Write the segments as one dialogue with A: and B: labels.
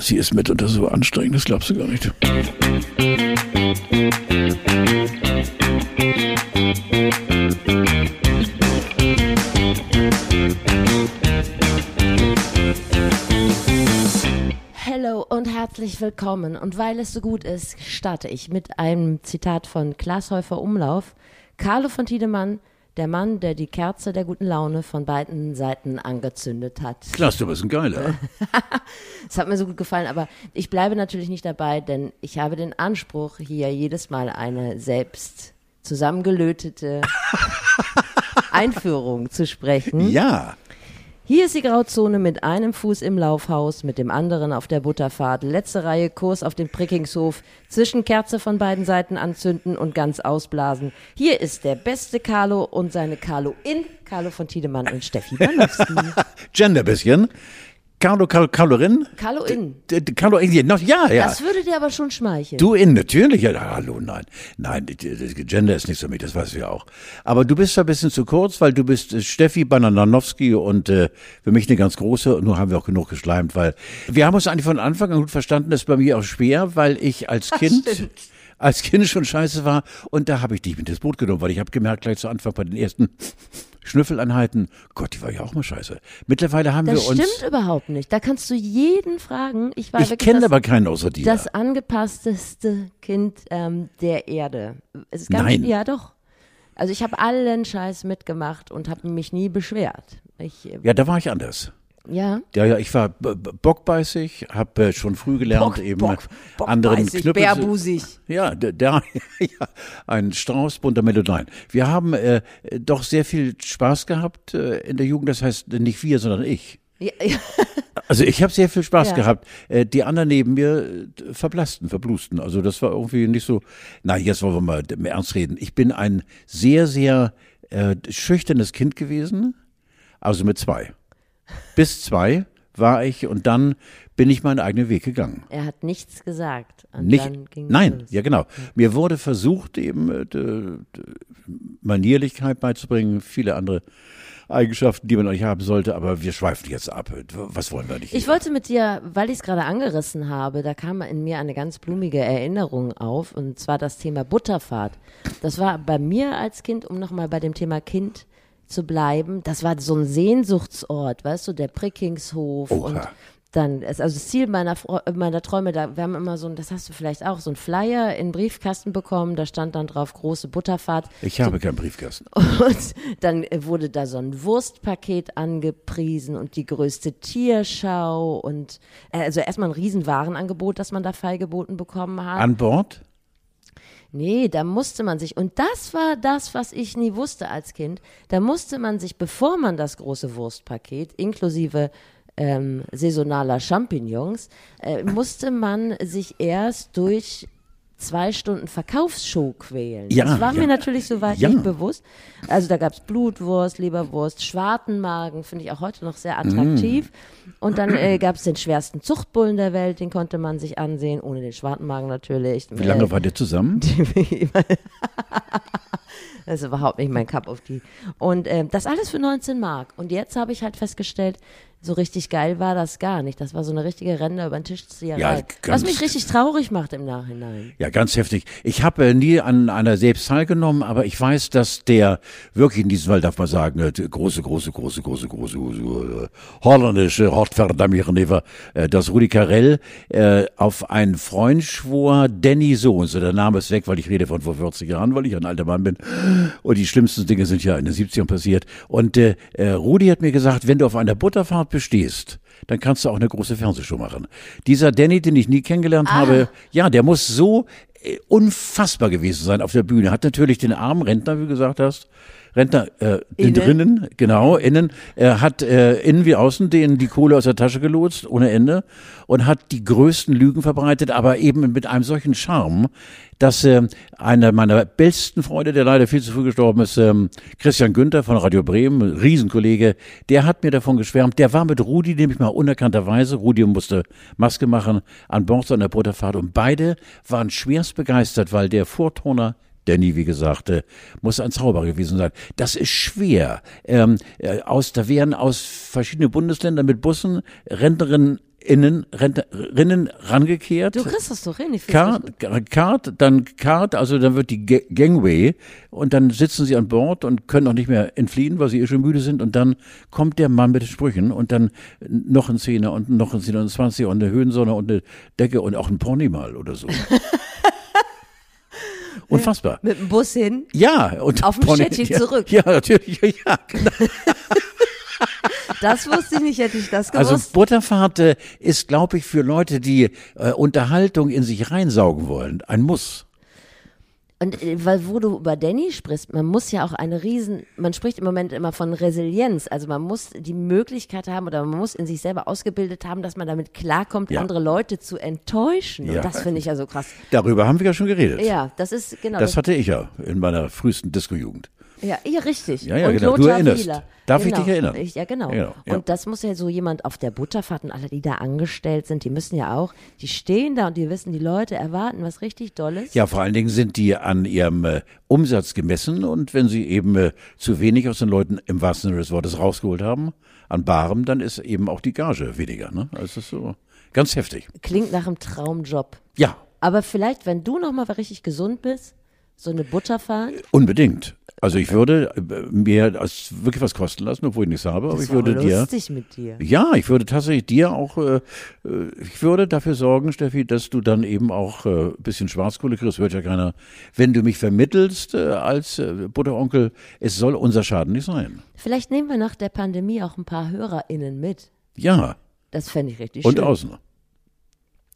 A: sie ist mitunter so anstrengend, das glaubst du gar nicht.
B: Hallo und herzlich willkommen. Und weil es so gut ist, starte ich mit einem Zitat von Klaas Häufer Umlauf. Carlo von Tiedemann, der Mann, der die Kerze der guten Laune von beiden Seiten angezündet hat.
A: Klaas, du bist ein Geiler.
B: Es hat mir so gut gefallen, aber ich bleibe natürlich nicht dabei, denn ich habe den Anspruch, hier jedes Mal eine selbst zusammengelötete Einführung zu sprechen.
A: Ja.
B: Hier ist die Grauzone mit einem Fuß im Laufhaus, mit dem anderen auf der Butterfahrt. Letzte Reihe Kurs auf den Prickingshof. Zwischenkerze von beiden Seiten anzünden und ganz ausblasen. Hier ist der beste Carlo und seine Carlo in Carlo von Tiedemann und Steffi Banowski.
A: Gender bisschen. Carlo, Carlo, Carlorin?
B: Carlo in.
A: D- d- Carlo in, noch, ja, ja.
B: Das würde dir aber schon schmeicheln.
A: Du in, natürlich. Ja, hallo, nein. Nein, Gender ist nicht so mit, das weißt du ja auch. Aber du bist ein bisschen zu kurz, weil du bist äh, Steffi Bananowski und äh, für mich eine ganz große. Und nun haben wir auch genug geschleimt, weil wir haben uns eigentlich von Anfang an gut verstanden. Das ist bei mir auch schwer, weil ich als Kind als Kind schon scheiße war. Und da habe ich dich mit ins Boot genommen, weil ich habe gemerkt, gleich zu Anfang bei den ersten Schnüffeleinheiten, Gott, die war ja auch mal scheiße. Mittlerweile haben
B: das
A: wir uns.
B: stimmt überhaupt nicht. Da kannst du jeden fragen. Ich war
A: Ich kenne
B: das,
A: aber keinen außer dir.
B: das angepassteste Kind ähm, der Erde. Es ist ganz,
A: Nein.
B: Ja, doch. Also ich habe allen Scheiß mitgemacht und habe mich nie beschwert. Ich, äh,
A: ja, da war ich anders.
B: Ja.
A: Ja, ja, ich war bockbeißig, habe äh, schon früh gelernt, eben anderen
B: bockbeißig,
A: Knüppel.
B: bärbusig.
A: Ja, der, der ja, ein Strauß bunter Melodien. Wir haben äh, doch sehr viel Spaß gehabt äh, in der Jugend. Das heißt nicht wir, sondern ich.
B: Ja, ja.
A: Also ich habe sehr viel Spaß
B: Ja.
A: gehabt. Äh, die anderen neben mir verblassten, verblusten. Also das war irgendwie nicht so. Na, jetzt wollen wir mal Ernst reden. Ich bin ein sehr, sehr äh, schüchternes Kind gewesen. Also mit zwei. Bis zwei war ich und dann bin ich meinen eigenen Weg gegangen.
B: Er hat nichts gesagt.
A: Nicht, nein,
B: los.
A: ja genau. Mir wurde versucht, eben äh, Manierlichkeit beizubringen, viele andere Eigenschaften, die man eigentlich haben sollte, aber wir schweifen jetzt ab. Was wollen wir nicht?
B: Ich wollte mit dir, weil ich es gerade angerissen habe, da kam in mir eine ganz blumige Erinnerung auf, und zwar das Thema Butterfahrt. Das war bei mir als Kind, um nochmal bei dem Thema Kind zu bleiben, das war so ein Sehnsuchtsort, weißt du, der Prickingshof
A: Oha.
B: und dann, es- also das Ziel meiner, Fro- meiner Träume, da, wir haben immer so ein, das hast du vielleicht auch, so ein Flyer in den Briefkasten bekommen, da stand dann drauf große Butterfahrt.
A: Ich habe keinen Briefkasten.
B: Und dann äh, wurde da so ein Wurstpaket angepriesen und die größte Tierschau und äh, also erstmal ein riesen Warenangebot, das man da feilgeboten bekommen hat.
A: An Bord?
B: Nee, da musste man sich, und das war das, was ich nie wusste als Kind, da musste man sich, bevor man das große Wurstpaket inklusive ähm, saisonaler Champignons, äh, musste man sich erst durch zwei Stunden Verkaufsshow quälen.
A: Ja,
B: das war
A: ja.
B: mir natürlich soweit
A: Ja.
B: nicht bewusst. Also da gab es Blutwurst, Leberwurst, Schwartenmagen, finde ich auch heute noch sehr attraktiv.
A: Mm.
B: Und dann äh, gab es den schwersten Zuchtbullen der Welt, den konnte man sich ansehen, ohne den Schwartenmagen natürlich.
A: Wie lange wart ihr zusammen?
B: Das ist überhaupt nicht mein Cup of Tea. Und ähm, das alles für 19 Mark. Und jetzt habe ich halt festgestellt, so richtig geil war das gar nicht. Das war so eine richtige Ränder über den Tisch Zieherei.
A: Ja,
B: was mich richtig traurig macht im Nachhinein.
A: Ja, ganz heftig. Ich habe äh, nie an einer selbst teilgenommen, aber ich weiß, dass der wirklich in diesem Fall darf man sagen, äh, große, große, große, große, große, große äh, holländische Hortverdammireneva, äh, dass Rudi Carell äh, auf einen Freund schwor, Danny so und so. Der Name ist weg, weil ich rede von vor 40 Jahren, weil ich ein alter Mann bin. Und die schlimmsten Dinge sind ja in den 70ern passiert. Und äh, äh, Rudi hat mir gesagt, wenn du auf einer Butterfahrt bestehst, dann kannst du auch eine große Fernsehshow machen. Dieser Danny, den ich nie kennengelernt habe, ja, der muss so äh, unfassbar gewesen sein auf der Bühne. Hat natürlich den armen Rentner, wie du gesagt hast, Rentner äh,
B: Innen.
A: drinnen, genau, innen, er hat äh, innen wie außen denen die Kohle aus der Tasche gelotst, ohne Ende, und hat die größten Lügen verbreitet, aber eben mit einem solchen Charme, dass äh, einer meiner besten Freunde, der leider viel zu früh gestorben ist, ähm, Christian Günther von Radio Bremen, Riesenkollege, der hat mir davon geschwärmt, der war mit Rudi nämlich mal unerkannterweise, Rudi musste Maske machen, an Bord seiner Butterfahrt und beide waren schwerst begeistert, weil der Vorturner Danny, wie gesagt, äh, muss ein Zauberer gewesen sein. Das ist schwer. Ähm, äh, aus, da wären aus verschiedenen Bundesländern mit Bussen Rentnerinnen innen, ren- rinnen rangekehrt.
B: Du kriegst das doch hin. Ich
A: Kart, Kart, dann Kart, also dann wird die Ga- Gangway und dann sitzen sie an Bord und können auch nicht mehr entfliehen, weil sie eh schon müde sind und dann kommt der Mann mit den Sprüchen und dann noch ein Zehner und noch ein Zehner und ein Zwanziger und eine Höhensonne und eine Decke und auch ein Pony mal oder so. Unfassbar.
B: Mit dem Bus hin.
A: Ja, und
B: Auf dem
A: Pony-
B: Städtchen
A: ja,
B: zurück.
A: Ja, natürlich, ja, genau.
B: Das wusste ich nicht, hätte ich das gewusst.
A: Also Butterfahrt äh, ist, glaube ich, für Leute, die äh, Unterhaltung in sich reinsaugen wollen, ein Muss.
B: Und äh, weil wo du über Danny sprichst, man muss ja auch eine riesen, man spricht im Moment immer von Resilienz, also man muss die Möglichkeit haben oder man muss in sich selber ausgebildet haben, dass man damit klarkommt,
A: Ja.
B: andere Leute zu enttäuschen.
A: Ja.
B: Und das finde ich ja so krass.
A: Darüber haben wir ja schon geredet.
B: Ja, das ist genau.
A: Das hatte ich ja in meiner frühesten Disco-Jugend.
B: Ja, ja, richtig.
A: Ja, ja,
B: und
A: genau. Du
B: Lothar
A: erinnerst.
B: Wieler.
A: Darf ich
B: genau.
A: dich erinnern?
B: Ich, ja, genau.
A: Ja, genau.
B: Und das muss ja so jemand auf der Butterfahrt und alle, die da angestellt sind, die müssen ja auch, die stehen da und die wissen, die Leute erwarten was richtig Dolles.
A: Ja, vor allen Dingen sind die an ihrem äh, Umsatz gemessen und wenn sie eben äh, zu wenig aus den Leuten im wahrsten Sinne des Wortes rausgeholt haben, an Barem, dann ist eben auch die Gage weniger. Ne? Also das ist so ganz heftig.
B: Klingt nach einem Traumjob.
A: Ja,
B: Aber vielleicht, wenn du noch mal richtig gesund bist, so eine Butterfahrt.
A: unbedingt. Also ich würde äh, mir das wirklich was kosten lassen, obwohl ich nichts habe, aber
B: Das
A: ich
B: war
A: würde dir
B: lustig mit dir.
A: Ja, ich würde tatsächlich dir auch, äh, äh, ich würde dafür sorgen, Steffi, dass du dann eben auch äh, ein bisschen Schwarzkohle kriegst, hört ja keiner. Wenn du mich vermittelst äh, als äh, Butteronkel, es soll unser Schaden nicht sein.
B: Vielleicht nehmen wir nach der Pandemie auch ein paar HörerInnen mit.
A: Ja,
B: Das fände ich richtig
A: und
B: schön.
A: außen.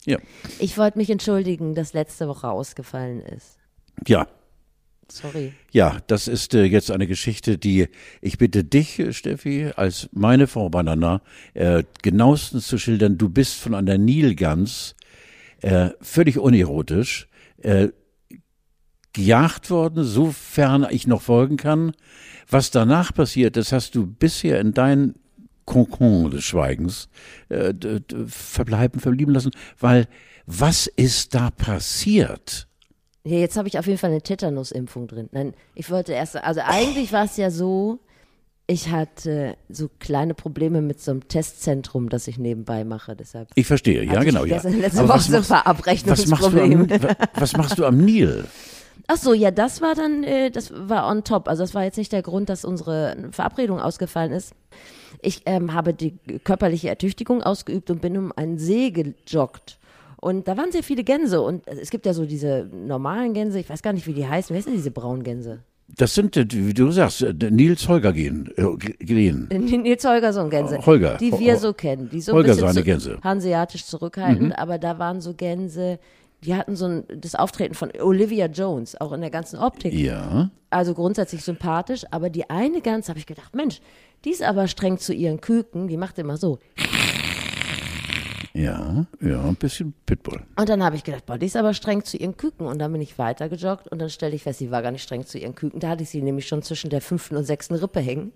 A: Ja,
B: Ich wollte mich entschuldigen, dass letzte Woche ausgefallen ist.
A: ja.
B: Sorry.
A: Ja, das ist äh, jetzt eine Geschichte, die ich bitte dich, äh, Steffi, als meine Frau Banana, äh, genauestens zu schildern. Du bist von einer Nilgans äh, völlig unerotisch äh, gejagt worden, sofern ich noch folgen kann. Was danach passiert, das hast du bisher in deinen Konkon des Schweigens äh, verbleiben, verblieben lassen, weil was ist da passiert?
B: Ja, jetzt habe ich auf jeden Fall eine Tetanusimpfung drin. Nein, ich wollte erst, also eigentlich war es ja so, ich hatte so kleine Probleme mit so einem Testzentrum, das ich nebenbei mache, deshalb.
A: Ich verstehe, ja
B: hatte ich
A: genau, ja.
B: Letzte
A: Aber
B: Woche
A: was
B: so
A: machst, was, machst du am, was machst du am Nil?
B: Ach so, ja, das war dann, äh, das war on top. Also das war jetzt nicht der Grund, dass unsere Verabredung ausgefallen ist. Ich ähm, habe die körperliche Ertüchtigung ausgeübt und bin um einen See gejoggt. Und da waren sehr viele Gänse. Und es gibt ja so diese normalen Gänse, ich weiß gar nicht, wie die heißen. Wer sind diese braunen Gänse?
A: Das sind, äh, wie du sagst, äh, Nils Holger gehen, äh, gehen.
B: Nils Holgersson Gänse.
A: Holger.
B: Die wir so kennen. Die so
A: Holger
B: ein
A: seine
B: zu-
A: Gänse. Mhm.
B: hanseatisch zurückhaltend. Aber da waren so Gänse, die hatten so ein, das Auftreten von Olivia Jones, auch in der ganzen Optik.
A: Ja,
B: also grundsätzlich sympathisch, aber die eine Gans habe ich gedacht, Mensch, die ist aber streng zu ihren Küken, die macht immer so.
A: Ja, ja, ein bisschen Pitbull.
B: Und dann habe ich gedacht, boah, die ist aber streng zu ihren Küken. Und dann bin ich weiter gejoggt und dann stelle ich fest, sie war gar nicht streng zu ihren Küken. Da hatte ich sie nämlich schon zwischen der fünften und sechsten Rippe hängen.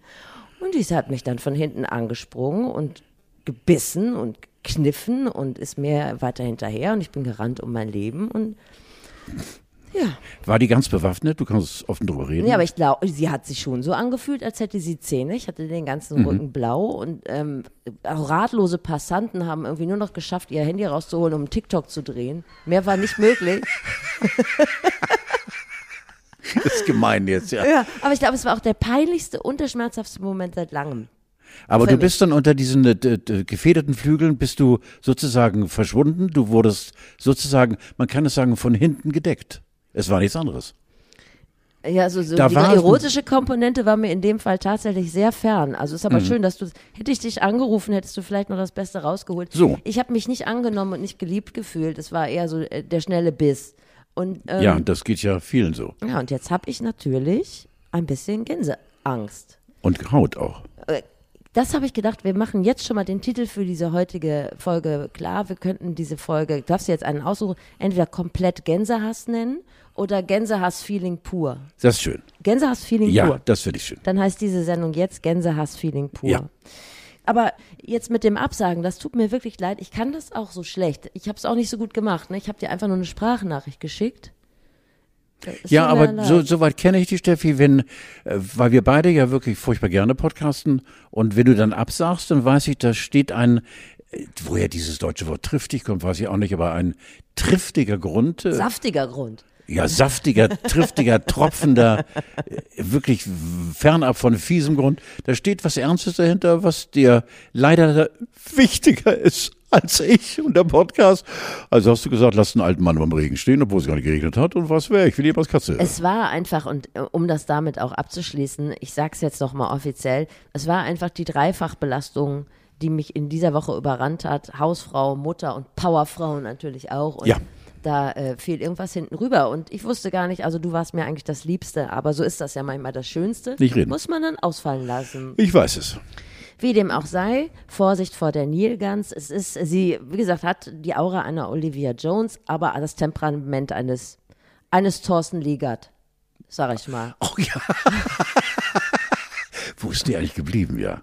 B: Und die hat mich dann von hinten angesprungen und gebissen und kniffen und ist mir weiter hinterher. Und ich bin gerannt um mein Leben. Und ja,
A: War die ganz bewaffnet? Du kannst offen drüber reden.
B: Ja, aber ich glaube, sie hat sich schon so angefühlt, als hätte sie Zähne. Ich hatte den ganzen Rücken blau und ähm, ratlose Passanten haben irgendwie nur noch geschafft, ihr Handy rauszuholen, um TikTok zu drehen. Mehr war nicht möglich.
A: das ist gemein jetzt, ja.
B: ja, aber ich glaube, es war auch der peinlichste und der schmerzhaftste Moment seit langem.
A: Aber du bist dann unter diesen äh, gefederten Flügeln, bist du sozusagen verschwunden. Du wurdest sozusagen, man kann es sagen, von hinten gedeckt. Es war nichts anderes.
B: Ja, so, so
A: Da
B: die erotische Komponente war mir in dem Fall tatsächlich sehr fern. Also ist
A: Mhm.
B: aber schön, dass du, hätte ich dich angerufen, hättest du vielleicht noch das Beste rausgeholt.
A: So.
B: Ich habe mich nicht angenommen und nicht geliebt gefühlt. Es war eher so äh, der schnelle Biss. Und, ähm,
A: Ja, das geht ja vielen so.
B: Ja, und jetzt habe ich natürlich ein bisschen Gänseangst.
A: Und Haut auch.
B: Das habe ich gedacht, wir machen jetzt schon mal den Titel für diese heutige Folge klar. Wir könnten diese Folge, du darfst dir jetzt einen aussuchen, entweder komplett Gänsehass nennen oder Gänsehass-Feeling pur.
A: Das ist schön.
B: Gänsehass-Feeling
A: Ja,
B: pur.
A: das finde ich schön.
B: Dann heißt diese Sendung jetzt Gänsehass-Feeling pur.
A: Ja.
B: Aber jetzt mit dem Absagen, das tut mir wirklich leid. Ich kann das auch so schlecht. Ich habe es auch nicht so gut gemacht. Ne? Ich habe dir einfach nur eine Sprachnachricht geschickt.
A: Ja, aber so, so weit kenne ich dich, Steffi, wenn, äh, weil wir beide ja wirklich furchtbar gerne podcasten und wenn du dann absagst, dann weiß ich, da steht ein Äh, woher dieses deutsche Wort triftig kommt, weiß ich auch nicht, aber ein triftiger Grund. äh,
B: Saftiger Grund.
A: Ja, saftiger, triftiger, tropfender, wirklich fernab von fiesem Grund. Da steht was Ernstes dahinter, was dir leider wichtiger ist als ich und der Podcast. Also hast du gesagt, lass einen alten Mann beim Regen stehen, obwohl es gar nicht geregnet hat. Und was wäre? Ich will lieber als Katze.
B: Es war einfach, und äh, um das damit auch abzuschließen, ich sag's jetzt nochmal offiziell, es war einfach die Dreifachbelastung, die mich in dieser Woche überrannt hat. Hausfrau, Mutter und Powerfrau natürlich auch. Und
A: Ja.
B: Da äh, fiel irgendwas hinten rüber. Und ich wusste gar nicht, also du warst mir eigentlich das Liebste, aber so ist das ja manchmal das Schönste.
A: Nicht reden.
B: Muss man dann ausfallen lassen.
A: ich weiß es.
B: Wie dem auch sei, Vorsicht vor der Nilgans. Es ist, sie, wie gesagt, hat die Aura einer Olivia Jones, aber das Temperament eines, eines Thorsten Liegert, sag ich mal.
A: Oh ja. Wo ist die eigentlich geblieben, ja?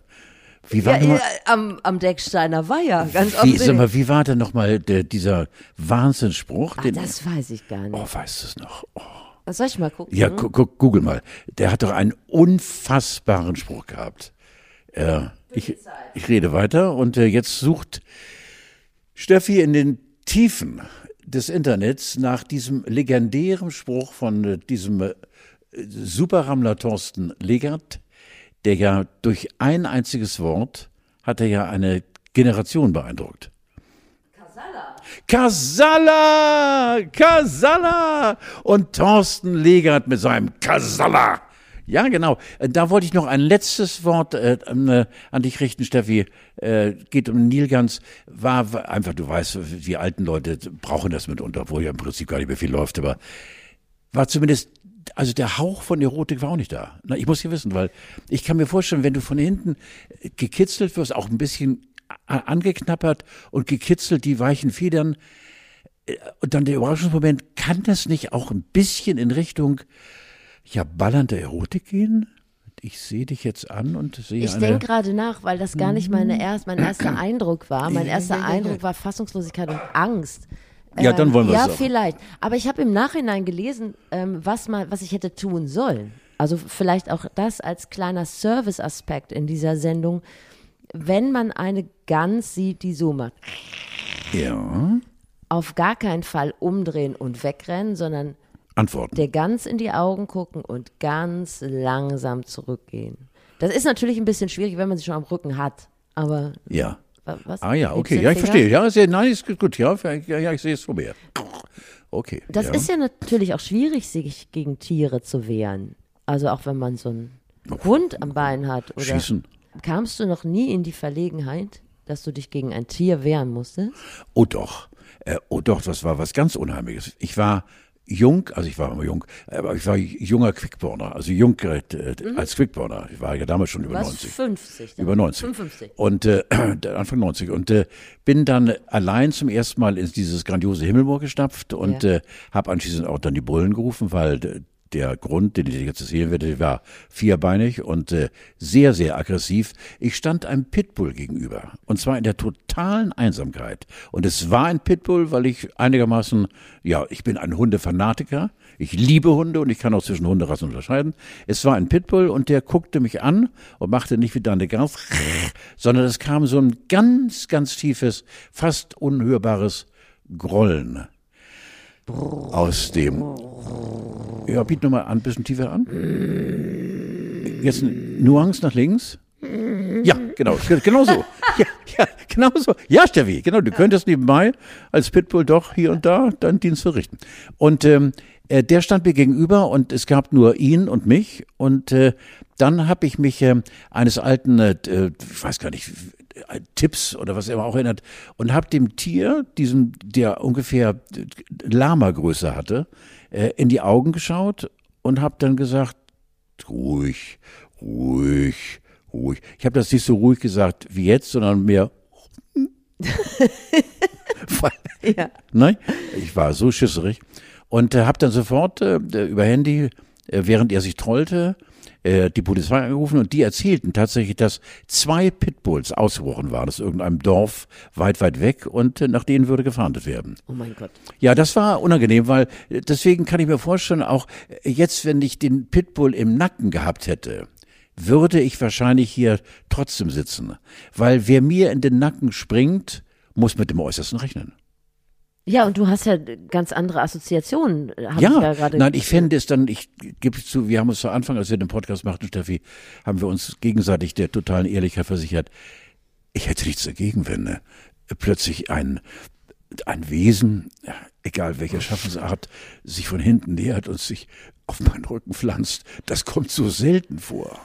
A: Wie war
B: ja,
A: mal,
B: am, am Decksteiner Weiher, ganz
A: wie, sag
B: offensichtlich.
A: mal, wie war denn nochmal dieser Wahnsinnsspruch?
B: Ah,
A: den,
B: das weiß ich gar nicht.
A: oh, weißt du es noch? Oh.
B: Soll ich mal gucken?
A: Ja, gu gu google mal. Der hat doch einen unfassbaren Spruch gehabt. Äh, ich, ich rede weiter und äh, jetzt sucht Steffi in den Tiefen des Internets nach diesem legendären Spruch von äh, diesem äh, Superrammler Thorsten Legert, der ja durch ein einziges Wort hat er ja eine Generation beeindruckt. Kasala! Kasala! Und Thorsten Legert mit seinem Kasala. Ja, genau. Äh, Da wollte ich noch ein letztes Wort äh, äh, an dich richten, Steffi. Äh, geht um Nilgans. War war einfach, du weißt, die alten Leute brauchen das mitunter, obwohl ja im Prinzip gar nicht mehr viel läuft, aber war zumindest, also der Hauch von Erotik war auch nicht da. Na, ich muss ja wissen, weil ich kann mir vorstellen, wenn du von hinten gekitzelt wirst, auch ein bisschen angeknappert und gekitzelt, die weichen Federn, äh, und dann der Überraschungsmoment, kann das nicht auch ein bisschen in Richtung, ja, ballernde Erotik gehen? Ich sehe dich jetzt an und sehe
B: Ich denke gerade nach, weil das gar nicht meine erst, mein erster Eindruck war. Mein erster Eindruck war Fassungslosigkeit und Angst.
A: Ja, dann wollen wir
B: Ja,
A: es auch.
B: vielleicht. Aber ich habe im Nachhinein gelesen, ähm, was, mal, was ich hätte tun sollen. Also vielleicht auch das als kleiner Service-Aspekt in dieser Sendung. Wenn man eine Gans sieht, die so macht,
A: ja,
B: auf gar keinen Fall umdrehen und wegrennen, sondern
A: Antworten.
B: der ganz in die Augen gucken und ganz langsam zurückgehen. Das ist natürlich ein bisschen schwierig, wenn man sie schon am Rücken hat. Aber
A: ja.
B: Wa- was?
A: Ah ja, okay, ja, ich verstehe. Ja, sehr, nein, ist gut, ja, ja, ja ich sehe es vor mir. Okay.
B: Das
A: ja.
B: ist ja natürlich auch schwierig, sich gegen Tiere zu wehren. Also auch wenn man so einen Hund am Bein hat. Oder
A: Schießen.
B: Kamst du noch nie in die Verlegenheit, dass du dich gegen ein Tier wehren musstest?
A: Oh doch, äh, oh doch, das war was ganz Unheimliches. Ich war jung, also ich war immer jung, aber ich war junger Quickborner, also jung äh, als Quickborner. Ich war ja damals schon über
B: warst
A: 90.
B: 50. dann.
A: Über 90.
B: 55.
A: Und äh, Anfang 90. Und äh, bin dann allein zum ersten Mal in dieses grandiose Himmelmoor gestapft und
B: Ja.
A: äh, habe anschließend auch dann die Bullen gerufen, weil der Grund, den ich jetzt erzählen werde, war vierbeinig und äh, sehr, sehr aggressiv. Ich stand einem Pitbull gegenüber. Und zwar in der totalen Einsamkeit. Und es war ein Pitbull, weil ich einigermaßen, ja, ich bin ein Hundefanatiker. Ich liebe Hunde und ich kann auch zwischen Hunderassen unterscheiden. Es war ein Pitbull und der guckte mich an und machte nicht wie deine Gans, sondern es kam so ein ganz, ganz tiefes, fast unhörbares Grollen aus dem. Ja, biet nochmal an, ein bisschen tiefer an. Jetzt eine Nuance nach links. Ja, genau, ge- genau so. Ja, ja, genau so. Ja, Steffi, genau. Du könntest nebenbei als Pitbull doch hier und da deinen Dienst verrichten. Und ähm, äh, der stand mir gegenüber und es gab nur ihn und mich. Und äh, dann habe ich mich ähm, eines alten, äh, äh, ich weiß gar nicht, äh, Tipps oder was er auch erinnert und habe dem Tier, diesem, der ungefähr äh, Lama-Größe hatte, äh, in die Augen geschaut und habe dann gesagt, ruhig, ruhig, ruhig. Ich habe das nicht so ruhig gesagt wie jetzt, sondern mehr.
B: Ja.
A: Nein, ich war so schisserig und äh, habe dann sofort äh, über Handy, äh, während er sich trollte, äh, die Polizei angerufen und die erzählten tatsächlich, dass zwei Pitbulls ausgebrochen waren aus irgendeinem Dorf weit, weit weg und äh, nach denen würde gefahndet werden.
B: Oh mein Gott.
A: Ja, das war unangenehm, weil äh, deswegen kann ich mir vorstellen, auch äh, jetzt, wenn ich den Pitbull im Nacken gehabt hätte, würde ich wahrscheinlich hier trotzdem sitzen. Weil wer mir in den Nacken springt, muss mit dem Äußersten rechnen.
B: Ja, und du hast ja ganz andere Assoziationen. hab
A: Ja,
B: ich ja gerade
A: nein, ich fände es dann, ich gebe es zu, wir haben uns zu Anfang, als wir den Podcast machten, Steffi, haben wir uns gegenseitig der totalen Ehrlichkeit versichert, ich hätte nichts dagegen, wenn äh, plötzlich ein, ein Wesen, egal welcher Schaffensart, sich von hinten nähert und sich auf meinen Rücken pflanzt. Das kommt so selten vor.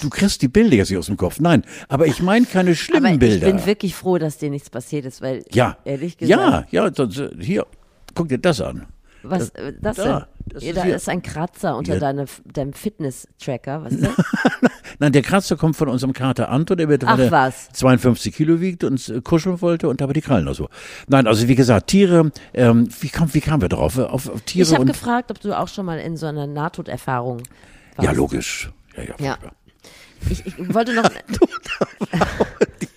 A: Du kriegst die Bilder jetzt nicht aus dem Kopf. Nein, aber ich meine keine schlimmen
B: Aber ich
A: Bilder.
B: bin wirklich froh, dass dir nichts passiert ist, weil
A: ja,
B: ehrlich gesagt,
A: ja, ja, das, äh, hier, guck dir das an.
B: was das, das
A: da,
B: denn?
A: das
B: ja,
A: ist
B: da ist ein Kratzer unter
A: Ja.
B: deine, deinem Fitness-Tracker. Was ist das?
A: Nein, der Kratzer kommt von unserem Kater Anton, der mit
B: Ach, was.
A: 52 Kilo wiegt und äh, kuscheln wollte und dabei die Krallen so. Nein, also wie gesagt, Tiere, ähm, wie, kam, wie kamen wir drauf? Auf, auf Tiere
B: Ich habe gefragt, ob du auch schon mal in so einer Nahtoderfahrung warst.
A: Ja, logisch. Ja, ja,
B: Ja. Ich, ich wollte noch,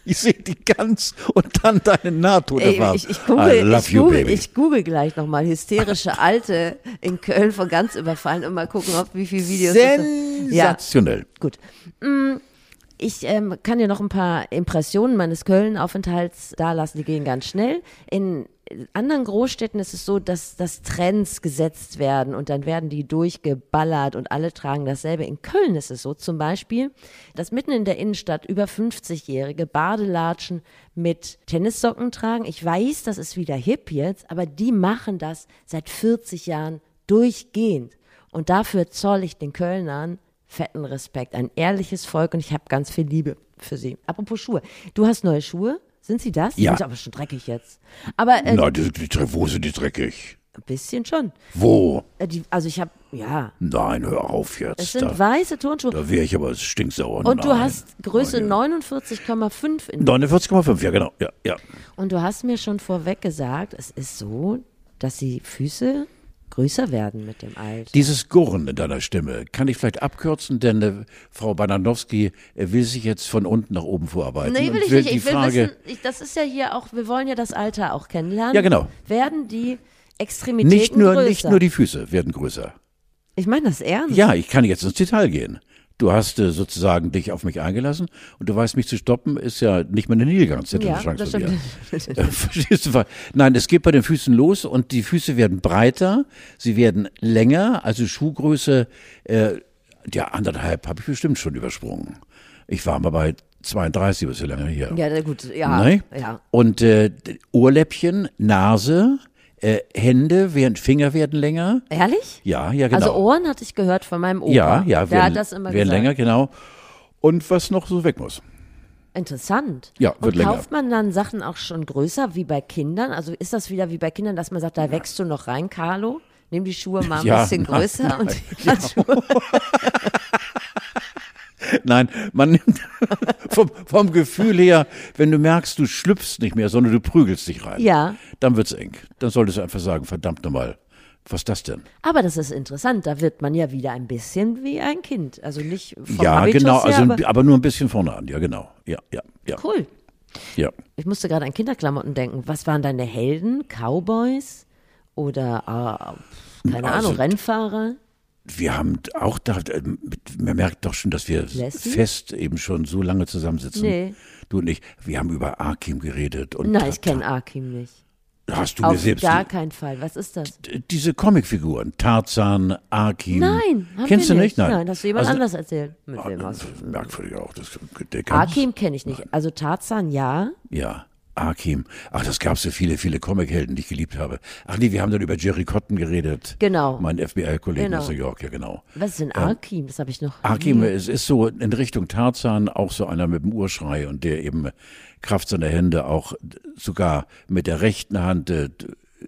A: Ich sehe die ganz und dann deine Nahtoderfahrung.
B: ich, ich,
A: I
B: google,
A: love
B: ich,
A: you,
B: google,
A: baby.
B: ich google gleich nochmal hysterische Alte in Köln von ganz überfallen und mal gucken, ob wie viele Videos. sind. Ja,
A: Sensationell.
B: gut. Mm, Ich ähm, kann dir noch ein paar Impressionen meines Köln-Aufenthalts da lassen, die gehen ganz schnell. In anderen Großstädten ist es so, dass, dass Trends gesetzt werden und dann werden die durchgeballert und alle tragen dasselbe. In Köln ist es so zum Beispiel, dass mitten in der Innenstadt über 50-Jährige Badelatschen mit Tennissocken tragen. Ich weiß, das ist wieder hip jetzt, aber die machen das seit 40 Jahren durchgehend. Und dafür zoll ich den Kölnern fetten Respekt. Ein ehrliches Volk und ich habe ganz viel Liebe für sie. Apropos Schuhe. Du hast neue Schuhe? Sind sie das? Die
A: Ja.
B: sind aber schon dreckig jetzt. Aber äh,
A: Nein, die, die, wo sind die dreckig?
B: ein bisschen schon.
A: Wo?
B: Äh, die, also ich habe, ja,
A: Nein, hör auf jetzt.
B: es sind
A: da
B: weiße Turnschuhe.
A: da wäre ich aber stinksauer.
B: Und du
A: Nein.
B: hast Größe
A: Nein.
B: 49,5 in
A: 49,5, ja genau. Ja, ja.
B: Und du hast mir schon vorweg gesagt, es ist so, dass die Füße größer werden mit dem Alter.
A: Dieses Gurren in deiner Stimme kann ich vielleicht abkürzen, denn äh, Frau Bananowski äh, will sich jetzt von unten nach oben vorarbeiten.
B: Nee, will ich
A: will
B: nicht.
A: Die
B: Ich will
A: Frage,
B: wissen, ich, das ist ja hier auch, wir wollen ja das Alter auch kennenlernen.
A: Ja, genau.
B: Werden die Extremitäten
A: nicht nur,
B: größer?
A: nicht nur die Füße werden größer.
B: ich meine das ernst.
A: Ja, ich kann jetzt ins Detail gehen. Du hast äh, sozusagen dich auf mich eingelassen und du weißt, mich zu stoppen ist ja nicht mehr eine Nilgans-Zettel
B: Ja, das stimmt.
A: Äh, Verstehst du? Nein, es geht bei den Füßen los und die Füße werden breiter, sie werden länger, also Schuhgröße, äh, ja, anderthalb habe ich bestimmt schon übersprungen. Ich war mal bei 32, das ist ja lange her.
B: Ja, gut, ja.
A: Ne?
B: ja.
A: Und äh, Ohrläppchen, Nase, äh, Hände, werden, Finger werden länger.
B: Ehrlich?
A: Ja, ja, genau.
B: Also Ohren hatte ich gehört von meinem Opa.
A: ja, ja, werden,
B: hat das immer
A: werden
B: gesagt.
A: länger, genau. Und was noch so weg muss.
B: Interessant.
A: Ja, wird
B: Und
A: länger.
B: kauft man dann Sachen auch schon größer wie bei Kindern? Also ist das wieder wie bei Kindern, dass man sagt, da wächst du noch rein, Carlo? Nimm die Schuhe mal ein
A: Ja,
B: bisschen
A: nein,
B: größer
A: nein,
B: und die Handschuhe.
A: Nein, man nimmt vom, vom Gefühl her, wenn du merkst, du schlüpfst nicht mehr, sondern du prügelst dich rein.
B: Ja.
A: Dann wird's eng. Dann solltest du einfach sagen, verdammt nochmal, was ist das denn?
B: Aber das ist interessant, da wird man ja wieder ein bisschen wie ein Kind. Also nicht vom
A: ja,
B: Habitus
A: genau,
B: her,
A: also,
B: aber
A: aber nur ein bisschen vorne an. Ja, genau. Ja, ja, ja.
B: cool.
A: ja.
B: Ich musste gerade an Kinderklamotten denken. Was waren deine Helden? Cowboys? Oder, äh, keine
A: Also-
B: Ahnung, Rennfahrer?
A: Wir haben auch da, äh, man merkt doch schon, dass wir
B: Lassie?
A: fest eben schon so lange zusammensitzen.
B: Nee.
A: Du und ich, wir haben über Akim geredet. Und
B: Nein, ich kenne Akim nicht.
A: Hast du mir
B: Auf
A: selbst
B: gar keinen Fall. Was ist das?
A: diese Comicfiguren, Tarzan, Akim.
B: Nein,
A: Kennst du
B: nicht?
A: nicht? Nein.
B: hast du jemand
A: Also-
B: anders erzählt? Mit
A: Ah,
B: hast du?
A: Merkwürdig auch. Das, der
B: Akim kenne ich nicht. Also Tarzan, ja.
A: Ja, Akim. Ach, das gab so viele, viele Comichelden, die ich geliebt habe. Ach nee, wir haben dann über Jerry Cotton geredet.
B: Genau.
A: Mein FBI-Kollegen
B: Genau.
A: aus New York, ja genau.
B: Was ist denn Akim? Das habe ich noch. Nie-
A: es ist so in Richtung Tarzan auch so einer mit dem Urschrei und der eben Kraft seiner Hände auch sogar mit der rechten Hand, äh,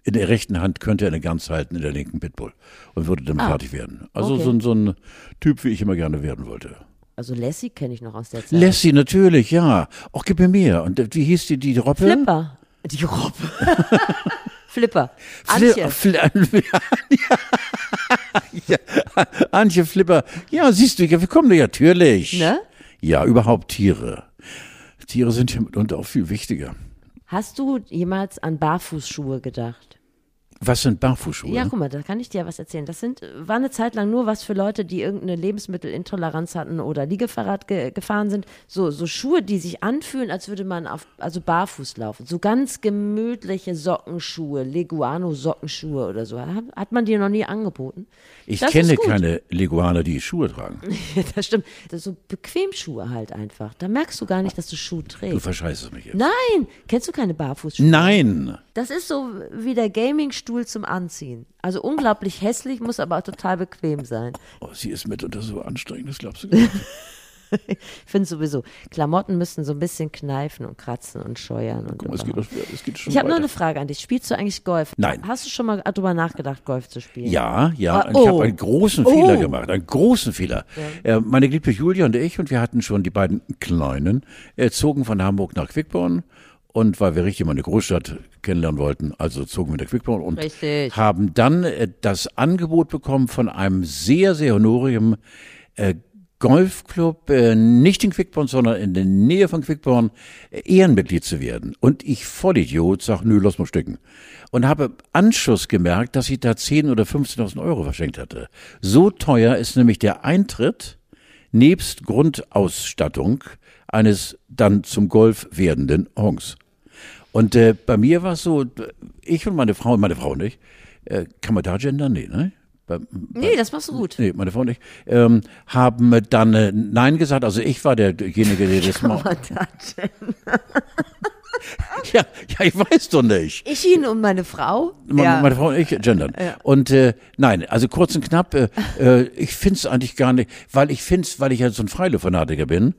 A: in der rechten Hand könnte er eine Gans halten, in der linken Pitbull und würde damit fertig werden. Also
B: Ah. okay.
A: so, so ein Typ, wie ich immer gerne werden wollte.
B: Also Lassie kenne ich noch aus der Zeit.
A: Lassie, natürlich, ja. Auch gib mir mehr. Und äh, wie hieß die, die Robbe?
B: Flipper. Die Robbe. Flipper.
A: Fli-
B: Antje.
A: Fli- ja, Antje Flipper. Ja, siehst du, wir kommen natürlich.
B: Ne?
A: Ja, überhaupt Tiere. Tiere sind ja mitunter auch viel wichtiger.
B: Hast du jemals an Barfußschuhe gedacht?
A: Was sind Barfußschuhe?
B: Ja, guck mal, da kann ich dir was erzählen. Das sind, war eine Zeit lang nur was für Leute, die irgendeine Lebensmittelintoleranz hatten oder Liegefahrrad ge gefahren sind. So, so Schuhe, die sich anfühlen, als würde man auf, also barfuß laufen. So ganz gemütliche Sockenschuhe, Leguano-Sockenschuhe oder so. Hat, hat man dir noch nie angeboten?
A: ich
B: das
A: kenne keine Leguaner, die Schuhe tragen.
B: das stimmt. Das so Bequemschuhe halt einfach. Da merkst du gar nicht, dass du Schuhe
A: Du
B: trägst.
A: verscheißt mich jetzt.
B: Nein, kennst du keine Barfußschuhe?
A: Nein!
B: Das ist so wie der Gamingstuhl zum Anziehen. Also unglaublich hässlich, muss aber total bequem sein.
A: Oh, sie ist mitunter so anstrengend, das glaubst du gar nicht.
B: Ich finde sowieso, Klamotten müssen so ein bisschen kneifen und kratzen und scheuern. Und
A: Guck mal, es geht, es geht schon
B: ich habe noch
A: weiter.
B: eine Frage an dich. Spielst du eigentlich Golf?
A: Nein.
B: Hast du schon mal darüber nachgedacht, Golf zu spielen?
A: Ja, ja,
B: Ah,
A: und ich
B: oh.
A: habe einen großen
B: Oh.
A: Fehler gemacht, einen großen Fehler. Äh, meine geliebte Julia und ich, und wir hatten schon die beiden Kleinen, äh, zogen von Hamburg nach Quickborn. Und weil wir richtig mal eine Großstadt kennenlernen wollten, also zogen wir nach Quickborn und
B: Richtig.
A: haben dann äh, das Angebot bekommen von einem sehr, sehr honorigen äh, Golfclub, äh, nicht in Quickborn, sondern in der Nähe von Quickborn, Ehrenmitglied zu werden. Und ich Vollidiot sag, nö, lass mal stecken. Und habe Anschluss gemerkt, dass ich da 10 oder 15.000 Euro verschenkt hatte. So teuer ist nämlich der Eintritt nebst Grundausstattung eines dann zum Golf werdenden Honks. Und äh, bei mir war es so, ich und meine Frau, meine Frau nicht, äh, kann man da gendern? Nee, ne? Bei,
B: Nee, das machst du gut.
A: Nee, meine Frau nicht. Ähm, haben dann äh, Nein gesagt. Also ich war der- derjenige, der das mal. ja, ja, ich weiß doch nicht.
B: Ich ihn und meine Frau?
A: Me- Meine Frau und ich gendern. Und äh, nein, also kurz und knapp, äh, äh, ich find's eigentlich gar nicht, weil ich find's, weil ich ja so ein Freiluftfanatiker bin,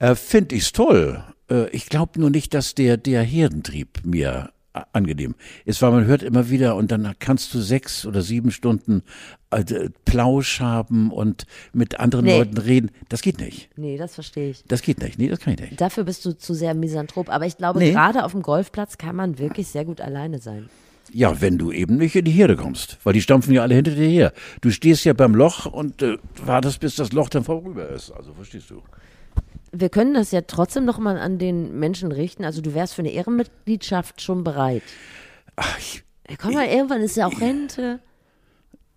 A: äh, find ich's toll. Äh, ich glaube nur nicht, dass der, der Herdentrieb mir a- angenehm ist, weil man hört immer wieder und dann kannst du sechs oder sieben Stunden äh, Plausch haben und mit anderen
B: Nee.
A: Leuten reden. Das geht nicht.
B: Nee, das verstehe ich.
A: Das geht nicht. Nee, das kann ich nicht.
B: Dafür bist du zu sehr Misanthrop. Aber ich glaube,
A: Nee.
B: gerade auf dem Golfplatz kann man wirklich sehr gut alleine sein.
A: Ja, wenn du eben nicht in die Herde kommst, weil die stampfen ja alle hinter dir her. Du stehst ja beim Loch und äh, wartest, bis das Loch dann vorüber ist. Also verstehst du?
B: Wir können das ja trotzdem noch mal an den Menschen richten. Also du wärst für eine Ehrenmitgliedschaft schon bereit.
A: Ach, ich,
B: Ja, komm mal, irgendwann ist ja auch Rente.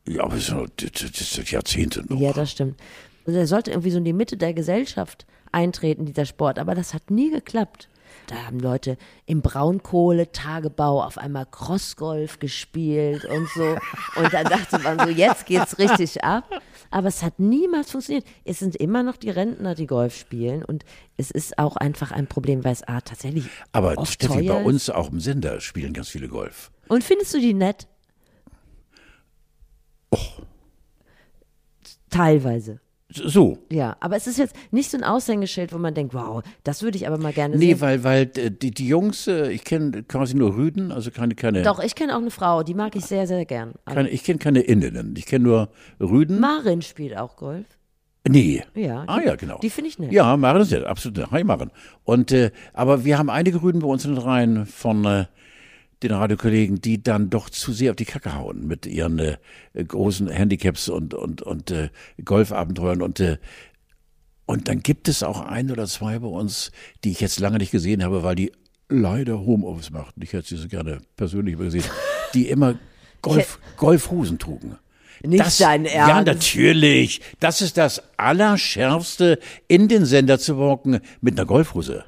A: ja, aber das, ist Jahrzehnte noch.
B: Ja, das stimmt. Also er sollte irgendwie so in die Mitte der Gesellschaft eintreten, dieser Sport. Aber das hat nie geklappt. Da haben Leute im Braunkohletagebau auf einmal Crossgolf gespielt und so. Und dann dachte man so, jetzt geht's richtig ab. Aber es hat niemals funktioniert. Es sind immer noch die Rentner, die Golf spielen. Und es ist auch einfach ein Problem, weil es A, tatsächlich
A: aber
B: oft
A: Steffi, bei uns auch im Sender spielen ganz viele Golf.
B: Und findest du die nett? Teilweise.
A: So.
B: Ja, aber es ist jetzt nicht so ein Aushängeschild, wo man denkt, wow, das würde ich aber mal gerne
A: Nee,
B: sehen.
A: weil, weil äh, die, die Jungs, äh, ich kenne quasi nur Rüden, also keine, keine,
B: Doch, ich kenne auch eine Frau, die mag ich sehr, sehr gern. Aber
A: keine ich kenne keine Indinnen. Ich kenne nur Rüden.
B: Marin spielt auch Golf.
A: nee.
B: Ja.
A: Ah
B: die,
A: ja, genau.
B: Die finde ich nett.
A: Ja, Maren ist nett, absolut nett. Hi Maren. Und äh, aber wir haben einige Rüden bei uns in den Reihen von äh, den Radiokollegen, die dann doch zu sehr auf die Kacke hauen mit ihren äh, großen Handicaps und und und äh, Golfabenteuern und äh, und dann gibt es auch ein oder zwei bei uns, die ich jetzt lange nicht gesehen habe, weil die leider Homeoffice machten. Ich hätte sie so gerne persönlich mal gesehen, die immer Golf, Golfhosen trugen.
B: Nicht dein
A: Ja,
B: Ernst?
A: natürlich. Das ist das Allerschärfste, in den Sender zu walken mit einer Golfhose.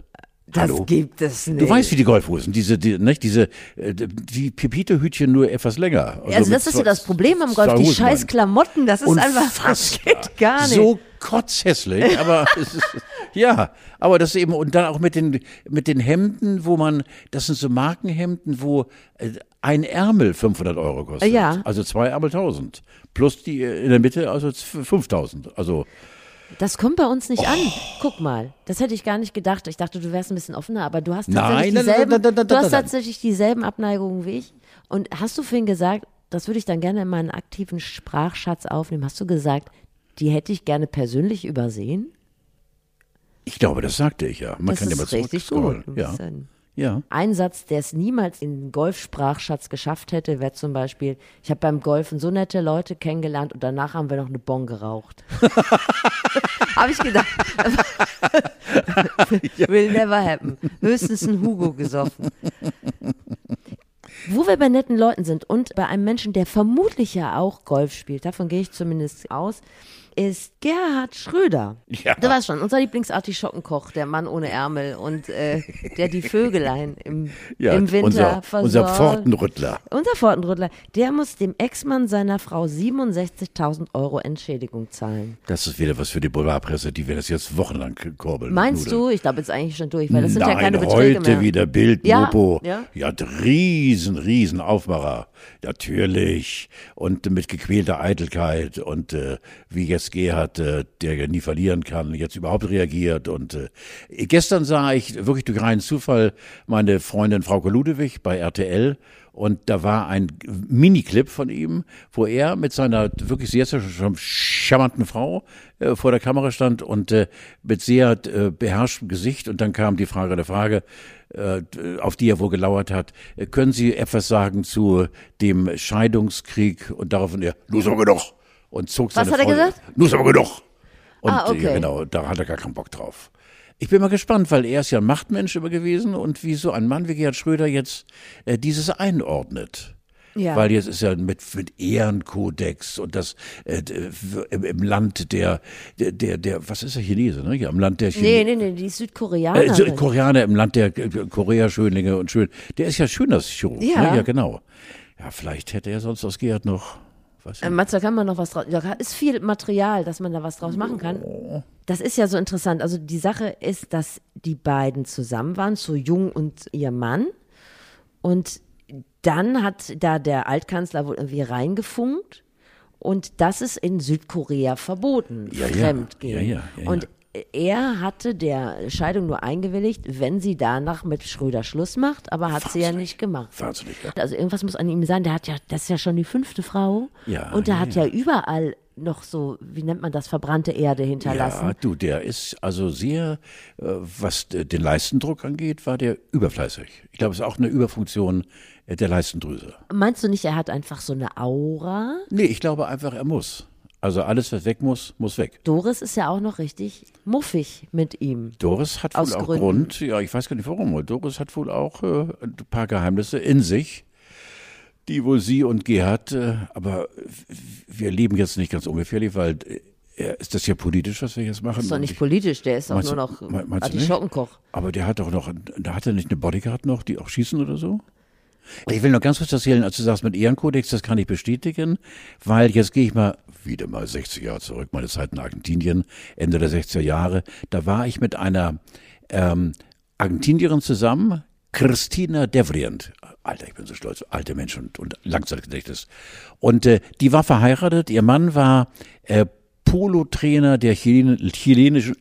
B: Das
A: Hallo?
B: gibt es nicht.
A: Du weißt, wie die Golfhosen, diese, die, nicht, diese, äh, die Pipite-Hütchen nur etwas länger.
B: also
A: mit
B: das ist ja das Problem am Golf, die scheiß. Klamotten, das ist einfach, das
A: Unfassbar.
B: geht gar nicht.
A: So kotzhässlich, aber es ist, ja, aber das eben und dann auch mit den mit den Hemden, wo man, das sind so Markenhemden, wo äh, ein Ärmel 500 Euro kostet.
B: Ja.
A: Also zwei Ärmel 1000 plus die äh, in der Mitte also 5000. Also
B: Das kommt bei uns nicht an.
A: Oh.
B: Guck mal, das hätte ich gar nicht gedacht. Ich dachte, du wärst ein bisschen offener, aber du hast tatsächlich
A: nein,
B: dieselben,
A: nein, nein, nein,
B: du hast
A: nein, nein.
B: tatsächlich dieselben Abneigungen wie ich. Und hast du vorhin gesagt, das würde ich dann gerne in meinen aktiven Sprachschatz aufnehmen. Hast du gesagt, die hätte ich gerne persönlich übersehen?
A: ich glaube, das sagte ich ja. Man
B: das
A: kann ja
B: ist
A: mal
B: richtig gut.
A: Ja. Ja.
B: Ein Satz, der es niemals in den Golfsprachschatz geschafft hätte, wäre zum Beispiel, ich habe beim Golfen so nette Leute kennengelernt und danach haben wir noch eine Bon geraucht. habe ich gedacht. Will never happen. Höchstens ein Hugo gesoffen. Wo wir bei netten Leuten sind und bei einem Menschen, der vermutlich ja auch Golf spielt, davon gehe ich zumindest aus, ist Gerhard Schröder.
A: Ja.
B: Du weißt schon, unser Lieblingsartischockenkoch, der Mann ohne Ärmel und äh, der die Vögelein im,
A: Ja,
B: im Winter
A: unser,
B: versorgt.
A: unser Pfortenrüttler.
B: Unser Fortenrüttler, der muss dem Ex-Mann seiner Frau 67.000 Euro Entschädigung zahlen.
A: Das ist wieder was für die Boulevardpresse, die wir das jetzt wochenlang kurbeln.
B: Meinst
A: Nudeln.
B: du? Ich glaube jetzt eigentlich schon durch, weil das sind
A: Nein,
B: ja keine Beträge
A: heute
B: mehr.
A: wieder Bild,
B: Ja,
A: Mopo.
B: ja.
A: Ja, riesen, riesen Aufmacher. Natürlich. Und mit gequälter Eitelkeit. Und äh, wie jetzt Gerhard, äh, der ja nie verlieren kann, jetzt überhaupt reagiert. Und äh, gestern sah ich wirklich durch reinen Zufall meine Freundin Frauke Ludewig bei RTL. Und da war ein Miniclip von ihm, wo er mit seiner wirklich sehr, sehr charmanten Frau äh, vor der Kamera stand und äh, mit sehr äh, beherrschtem Gesicht. Und dann kam die Frage der Frage, äh, auf die er wohl gelauert hat. Äh, Können Sie etwas sagen zu dem Scheidungskrieg? Und daraufhin er, ist aber genug. Und zog
B: Was
A: seine
B: hat er
A: Frau,
B: gesagt?
A: Nun ist aber genug. Und
B: Ah, okay.
A: genau, da hat er gar keinen Bock drauf. Ich bin mal gespannt, weil er ist ja ein Machtmensch immer gewesen und wie so ein Mann wie Gerhard Schröder jetzt äh, dieses einordnet.
B: Ja.
A: Weil jetzt ist ja mit, mit Ehrenkodex und das äh, im, im Land der, der, der, der, was ist der Chinese, ne? Ja, im Land der
B: Nee,
A: Chinesen.
B: nee, nee, die ist Südkoreanerin.
A: Äh, so- Koreaner im Land der äh, Korea-Schönlinge und schön. Der ist ja schön, das Chirurg.
B: Ja.
A: Ne? ja, genau. Ja, vielleicht hätte er sonst aus Gerhard noch, was
B: Äh, Meinst du, da kann man noch was draus, da ist viel Material, dass man da was draus machen kann. Das ist ja so interessant. Also die Sache ist, dass die beiden zusammen waren, so jung und ihr Mann. Und dann hat da der Altkanzler wohl irgendwie reingefunkt. Und das ist in Südkorea verboten,
A: ja.
B: Fremdgehen.
A: Ja, ja, ja, ja.
B: Und er hatte der Scheidung nur eingewilligt, wenn sie danach mit Schröder Schluss macht, aber hat sie ja nicht gemacht.
A: wahnsinnig. Ja.
B: Also irgendwas muss an ihm sein. Der hat ja, das ist ja schon die fünfte Frau.
A: Ja,
B: Und der
A: ja,
B: hat ja, überall noch so, wie nennt man das, verbrannte Erde hinterlassen.
A: Ja, du, der ist also sehr, äh, was den Leistendruck angeht, war der überfleißig. Ich glaube, es ist auch eine Überfunktion äh, der Leistendrüse.
B: Meinst du nicht, er hat einfach so eine Aura?
A: Nee, ich glaube einfach, er muss. Also alles, was weg muss, muss weg.
B: Doris ist ja auch noch richtig muffig mit ihm.
A: Doris hat wohl auch
B: Gründen.
A: Grund, ja, ich weiß gar nicht warum, aber Doris hat wohl auch äh, ein paar Geheimnisse in sich, die wohl sie und Gerhard, äh, aber wir leben jetzt nicht ganz ungefährlich, weil äh, ist das ja politisch, was wir jetzt machen?
B: Ist doch nicht
A: ich-
B: politisch, der ist doch nur noch? Artischockenkoch.
A: Aber der hat doch noch, da hat er nicht eine Bodyguard noch, die auch schießen oder so? Ich will noch ganz kurz erzählen, als du sagst mit Ehrenkodex, das kann ich bestätigen, weil jetzt gehe ich mal wieder mal 60 Jahre zurück, meine Zeit in Argentinien, Ende der 60er Jahre. Da war ich mit einer ähm, Argentinierin zusammen, Christina Devrient. Alter, ich bin so stolz, alte Mensch und, und Langzeitgedächtnis. Und äh, die war verheiratet, ihr Mann war äh, Polo-Trainer der Chilen chilenischen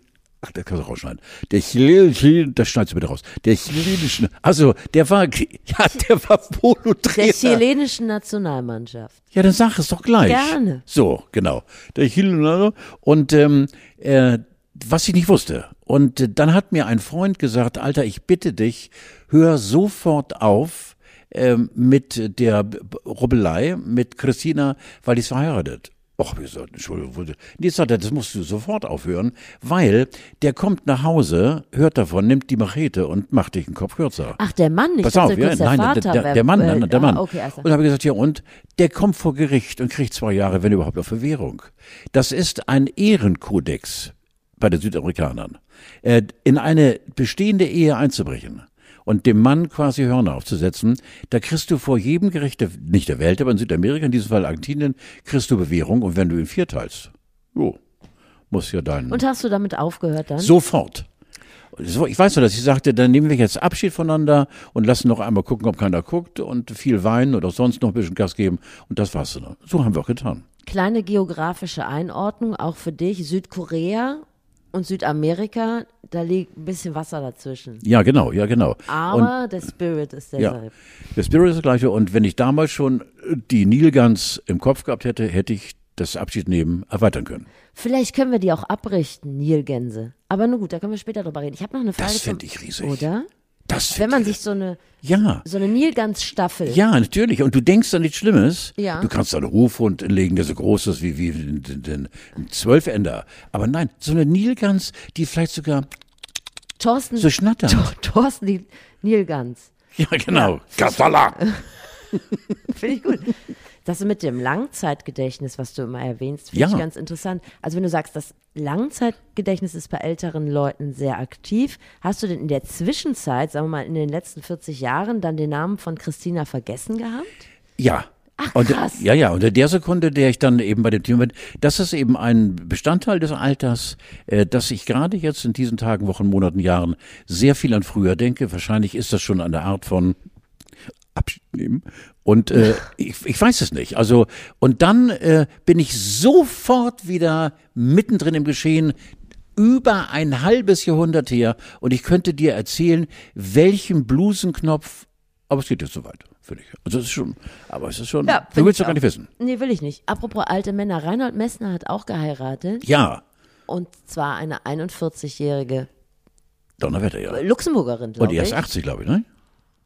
A: Ach, das kannst du rausschneiden. Der chilenische, das schneidest du bitte raus. Der chilenischen, also der war, ja, der war
B: Der
A: Polo-Trainer.
B: chilenischen Nationalmannschaft.
A: Ja, dann sag es doch gleich.
B: Gerne.
A: So, genau. Der chilenische und ähm, äh, was ich nicht wusste. Und äh, dann hat mir ein Freund gesagt, Alter, ich bitte dich, hör sofort auf ähm, mit der Rubbelei mit Christina, weil die ist verheiratet. Och, wie gesagt, Entschuldigung. Nee, sagt er, das musst du sofort aufhören, weil der kommt nach Hause, hört davon, nimmt die Machete und macht dich den Kopf kürzer.
B: Ach, der Mann, nicht
A: Pass auf, ja,
B: der
A: nein,
B: Vater.
A: der, der, Mann, nein, der
B: ah,
A: Mann.
B: Okay, also.
A: Und habe gesagt, ja und, der kommt vor Gericht und kriegt zwei Jahre, wenn überhaupt, auf Bewährung. Das ist ein Ehrenkodex bei den Südamerikanern, äh, in eine bestehende Ehe einzubrechen und dem Mann quasi Hörner aufzusetzen, da kriegst du vor jedem Gericht, der, nicht der Welt, aber in Südamerika, in diesem Fall Argentinien, kriegst du Bewährung und wenn du ihn vierteilst, jo, muss ja dein...
B: Und hast du damit aufgehört dann?
A: Sofort. So, Ich weiß nur, dass ich sagte, dann nehmen wir jetzt Abschied voneinander und lassen noch einmal gucken, ob keiner guckt und viel Wein oder sonst noch ein bisschen Gas geben und das war's dann. So haben wir auch getan.
B: Kleine geografische Einordnung, auch für dich. Südkorea und Südamerika, da liegt ein bisschen Wasser dazwischen.
A: Ja, genau, ja, genau. und
B: Aber der Spirit ist
A: ja,
B: derselbe.
A: der Spirit ist das gleiche und wenn ich damals schon die Nilgans im Kopf gehabt hätte, hätte ich das Abschiednehmen erweitern können.
B: Vielleicht können wir die auch abrichten, Nilgänse. Aber nun gut, da können wir später drüber reden. Ich habe noch eine Frage.
A: Das finde ich riesig.
B: Oder?
A: Das
B: Wenn man
A: ich-
B: sich so eine,
A: ja,
B: so eine Nilgans-Staffel.
A: Ja, natürlich. Und du denkst an nichts Schlimmes.
B: Ja.
A: Du kannst da einen Hofhund legen, der so groß ist wie, wie ein, Zwölfender. Aber nein, so eine Nilgans, die vielleicht sogar
B: Thorsten,
A: so schnattern.
B: Thor- Thorsten die Nilgans.
A: Ja, genau. Kassala.
B: Finde ich gut. Das mit dem Langzeitgedächtnis, was du immer erwähnst, finde
A: Ja.
B: ich ganz interessant. Also wenn du sagst, das Langzeitgedächtnis ist bei älteren Leuten sehr aktiv, hast du denn in der Zwischenzeit, sagen wir mal in den letzten 40 Jahren, dann den Namen von Christina vergessen gehabt?
A: Ja.
B: Ach,
A: und,
B: krass.
A: Ja, ja, und in der Sekunde, der ich dann eben bei dem Thema bin, das ist eben ein Bestandteil des Alters, äh, dass ich gerade jetzt in diesen Tagen, Wochen, Monaten, Jahren sehr viel an früher denke. Wahrscheinlich ist das schon eine Art von Abschied nehmen. Und äh, ich, ich weiß es nicht. Also, und dann äh, bin ich sofort wieder mittendrin im Geschehen, über ein halbes Jahrhundert her. Und ich könnte dir erzählen, welchen Blusenknopf, aber es geht jetzt so weit, finde ich. Also es ist schon, aber es ist schon,
B: Ja,
A: du willst doch gar nicht wissen.
B: Nee, will ich nicht. Apropos alte Männer, Reinhold Messner hat auch geheiratet
A: Ja,
B: und zwar eine 41-jährige
A: Donnerwetter, ja.
B: Luxemburgerin,
A: Und
B: glaube
A: die
B: ich.
A: ist 80, glaube ich, ne?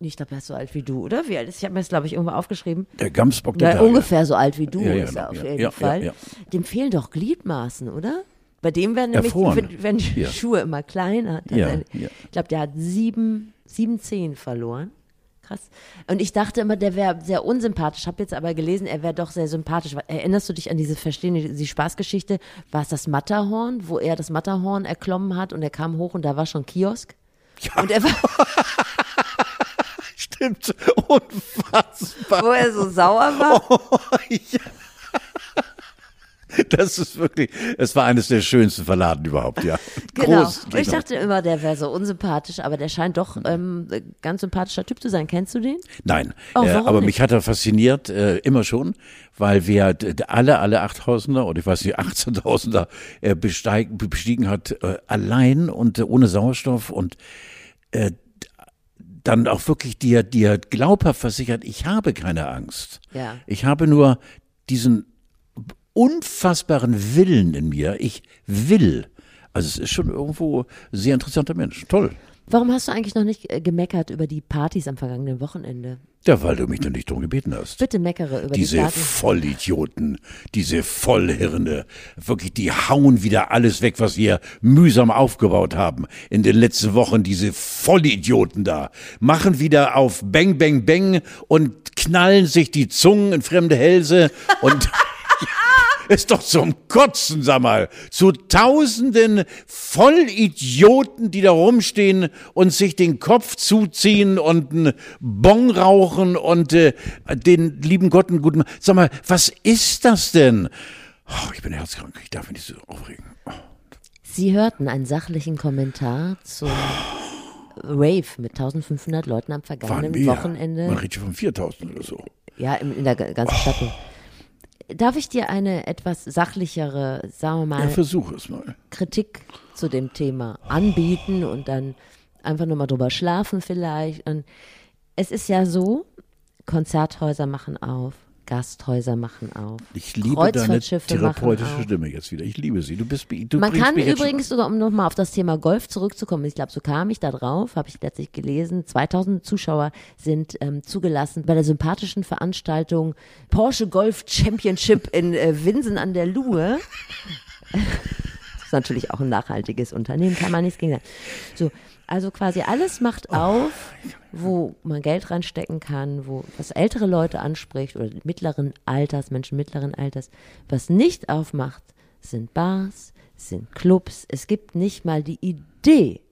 B: Ich glaube, er ist so alt wie du, oder? Wie alt ist? Ich habe mir das, glaube ich, irgendwo aufgeschrieben.
A: Der Gamsbock der
B: Na, ungefähr so alt wie du
A: Ja, ja,
B: ist er
A: genau,
B: auf jeden
A: ja,
B: Fall. Dem fehlen doch Gliedmaßen, oder? Bei dem werden nämlich wenn. Schuhe immer kleiner. Ich glaube, der hat sieben, sieben Zehen verloren. Krass. Und ich dachte immer, der wäre sehr unsympathisch. Habe jetzt aber gelesen, er wäre doch sehr sympathisch. Erinnerst du dich an diese Verstehen die Spaßgeschichte? War es das Matterhorn, wo er das Matterhorn erklommen hat und er kam hoch und da war schon Kiosk?
A: Ja.
B: Und er war,
A: Stimmt, unfassbar.
B: wo er so sauer war.
A: ja. Das ist wirklich, es war eines der schönsten Verladen überhaupt, ja.
B: Genau.
A: Groß,
B: und ich dachte immer, der wäre so unsympathisch, aber der scheint doch ähm, ganz sympathischer Typ zu sein. Kennst du den?
A: Nein,
B: Oh,
A: äh, aber
B: nicht?
A: mich hat er fasziniert, äh, immer schon, weil wir alle, alle 8000er und ich weiß nicht, 18.000er äh, bestiegen hat, äh, allein und äh, ohne Sauerstoff und äh, dann auch wirklich dir, dir glaubhaft versichert, ich habe keine Angst.
B: Ja.
A: Ich habe nur diesen unfassbaren Willen in mir. Ich will. Also es ist schon irgendwo ein sehr interessanter Mensch. Toll.
B: Warum hast du eigentlich noch nicht äh, gemeckert über die Partys am vergangenen Wochenende?
A: Ja, weil du mich noch nicht drum gebeten hast.
B: Bitte meckere über
A: Diese
B: die Partys.
A: Vollidioten, diese Vollhirne, wirklich, die hauen wieder alles weg, was wir mühsam aufgebaut haben. In den letzten Wochen, diese Vollidioten da, machen wieder auf Bang, Bang, Bang und knallen sich die Zungen in fremde Hälse und ist doch zum Kotzen, sag mal. Zu tausenden Vollidioten, die da rumstehen und sich den Kopf zuziehen und einen Bon rauchen und äh, den lieben Gott einen guten... Sag mal, was ist das denn? Oh, ich bin herzkrank, ich darf mich nicht so aufregen. Oh.
B: Sie hörten einen sachlichen Kommentar zum Rave mit 1500 Leuten am vergangenen. Wochenende.
A: Man redet schon von 4000 oder so.
B: Ja, in, in der ga- ganzen Stadt. Darf ich dir eine etwas sachlichere, sagen wir mal,
A: Ja, versuch es mal.
B: Kritik zu dem Thema anbieten und dann einfach nur mal drüber schlafen vielleicht. Und es ist ja so, Konzerthäuser machen auf, Gasthäuser machen auf.
A: Ich liebe deine therapeutische. Stimme jetzt wieder. Ich liebe sie. Du bist, du
B: Man kann übrigens um nochmal auf das Thema Golf zurückzukommen, ich glaube, so kam ich da drauf, habe ich letztlich gelesen, 2000 Zuschauer sind ähm, zugelassen bei der sympathischen Veranstaltung Porsche Golf Championship in äh, Winsen an der Luhe. Das ist natürlich auch ein nachhaltiges Unternehmen, kann man nichts gegen sagen. So, also quasi alles macht auf, wo man Geld reinstecken kann, wo was ältere Leute anspricht oder mittleren Alters, Menschen mittleren Alters. Was nicht aufmacht, sind Bars, sind Clubs. Es gibt nicht mal die Idee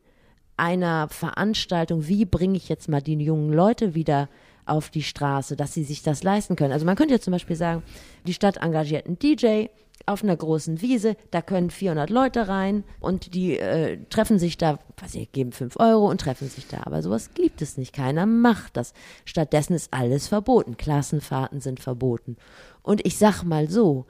B: einer Veranstaltung, wie bringe ich jetzt mal die jungen Leute wieder auf die Straße, dass sie sich das leisten können. Also man könnte ja zum Beispiel sagen, die Stadt engagiert einen DJ auf einer großen Wiese, da können 400 Leute rein und die äh, treffen sich da, weiß ich, geben 5 Euro und treffen sich da. Aber sowas gibt es nicht, keiner macht das. Stattdessen ist alles verboten, Klassenfahrten sind verboten. Und ich sag mal so,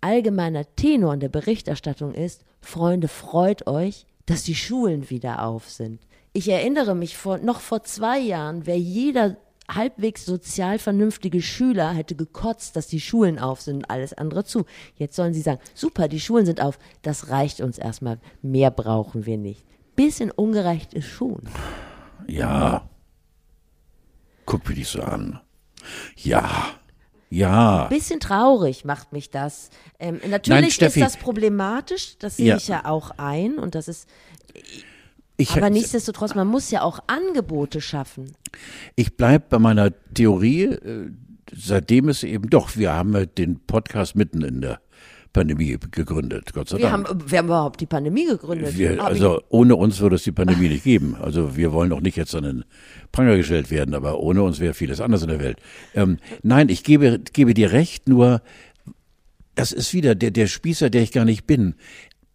B: allgemeiner Tenor in der Berichterstattung ist, Freunde, freut euch, dass die Schulen wieder auf sind. Ich erinnere mich vor, noch vor zwei Jahren, wäre jeder halbwegs sozial vernünftige Schüler hätte gekotzt, dass die Schulen auf sind und alles andere zu. Jetzt sollen sie sagen, super, die Schulen sind auf, das reicht uns erstmal, mehr brauchen wir nicht. Bisschen ungerecht ist schon.
A: Ja. Guck mich nicht so an. Ja. Ja.
B: Bisschen traurig macht mich das. Ähm, natürlich
A: Steffi.
B: ist das problematisch, das sehe
A: Ja.
B: ich ja auch ein und das ist,
A: Ich,
B: aber nichtsdestotrotz, man muss ja auch Angebote schaffen.
A: ich bleib bei meiner Theorie, äh, seitdem ist eben doch, wir haben den Podcast mitten in der Pandemie gegründet, Gott sei
B: Wir
A: Dank.
B: haben, wir haben überhaupt die Pandemie gegründet.
A: Wir, also ohne uns würde es die Pandemie nicht geben. Also wir wollen auch nicht jetzt an den Pranger gestellt werden, aber ohne uns wäre vieles anders in der Welt. Ähm, nein, ich gebe, gebe dir recht, nur das ist wieder der, der Spießer, der ich gar nicht bin.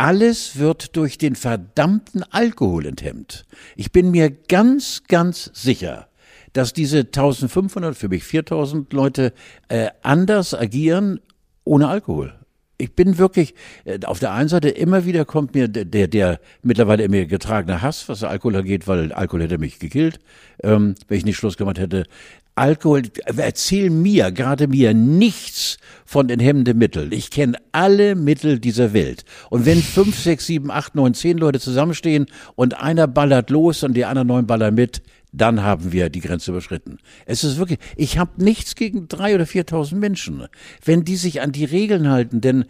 A: Alles wird durch den verdammten Alkohol enthemmt. Ich bin mir ganz, ganz sicher, dass diese 1500, für mich 4000 Leute äh, anders agieren ohne Alkohol. Ich bin wirklich, äh, auf der einen Seite immer wieder kommt mir der, der, der mittlerweile in mir getragene Hass, was Alkohol angeht, weil Alkohol hätte mich gekillt, ähm, wenn ich nicht Schluss gemacht hätte. Alkohol, erzähl mir, gerade mir, nichts von den hemmenden Mitteln. Ich kenne alle Mittel dieser Welt. Und wenn fünf, sechs, sieben, acht, neun, zehn Leute zusammenstehen und einer ballert los und die anderen neun ballern mit, dann haben wir die Grenze überschritten. Es ist wirklich, ich habe nichts gegen drei oder viertausend Menschen. Wenn die sich an die Regeln halten, denn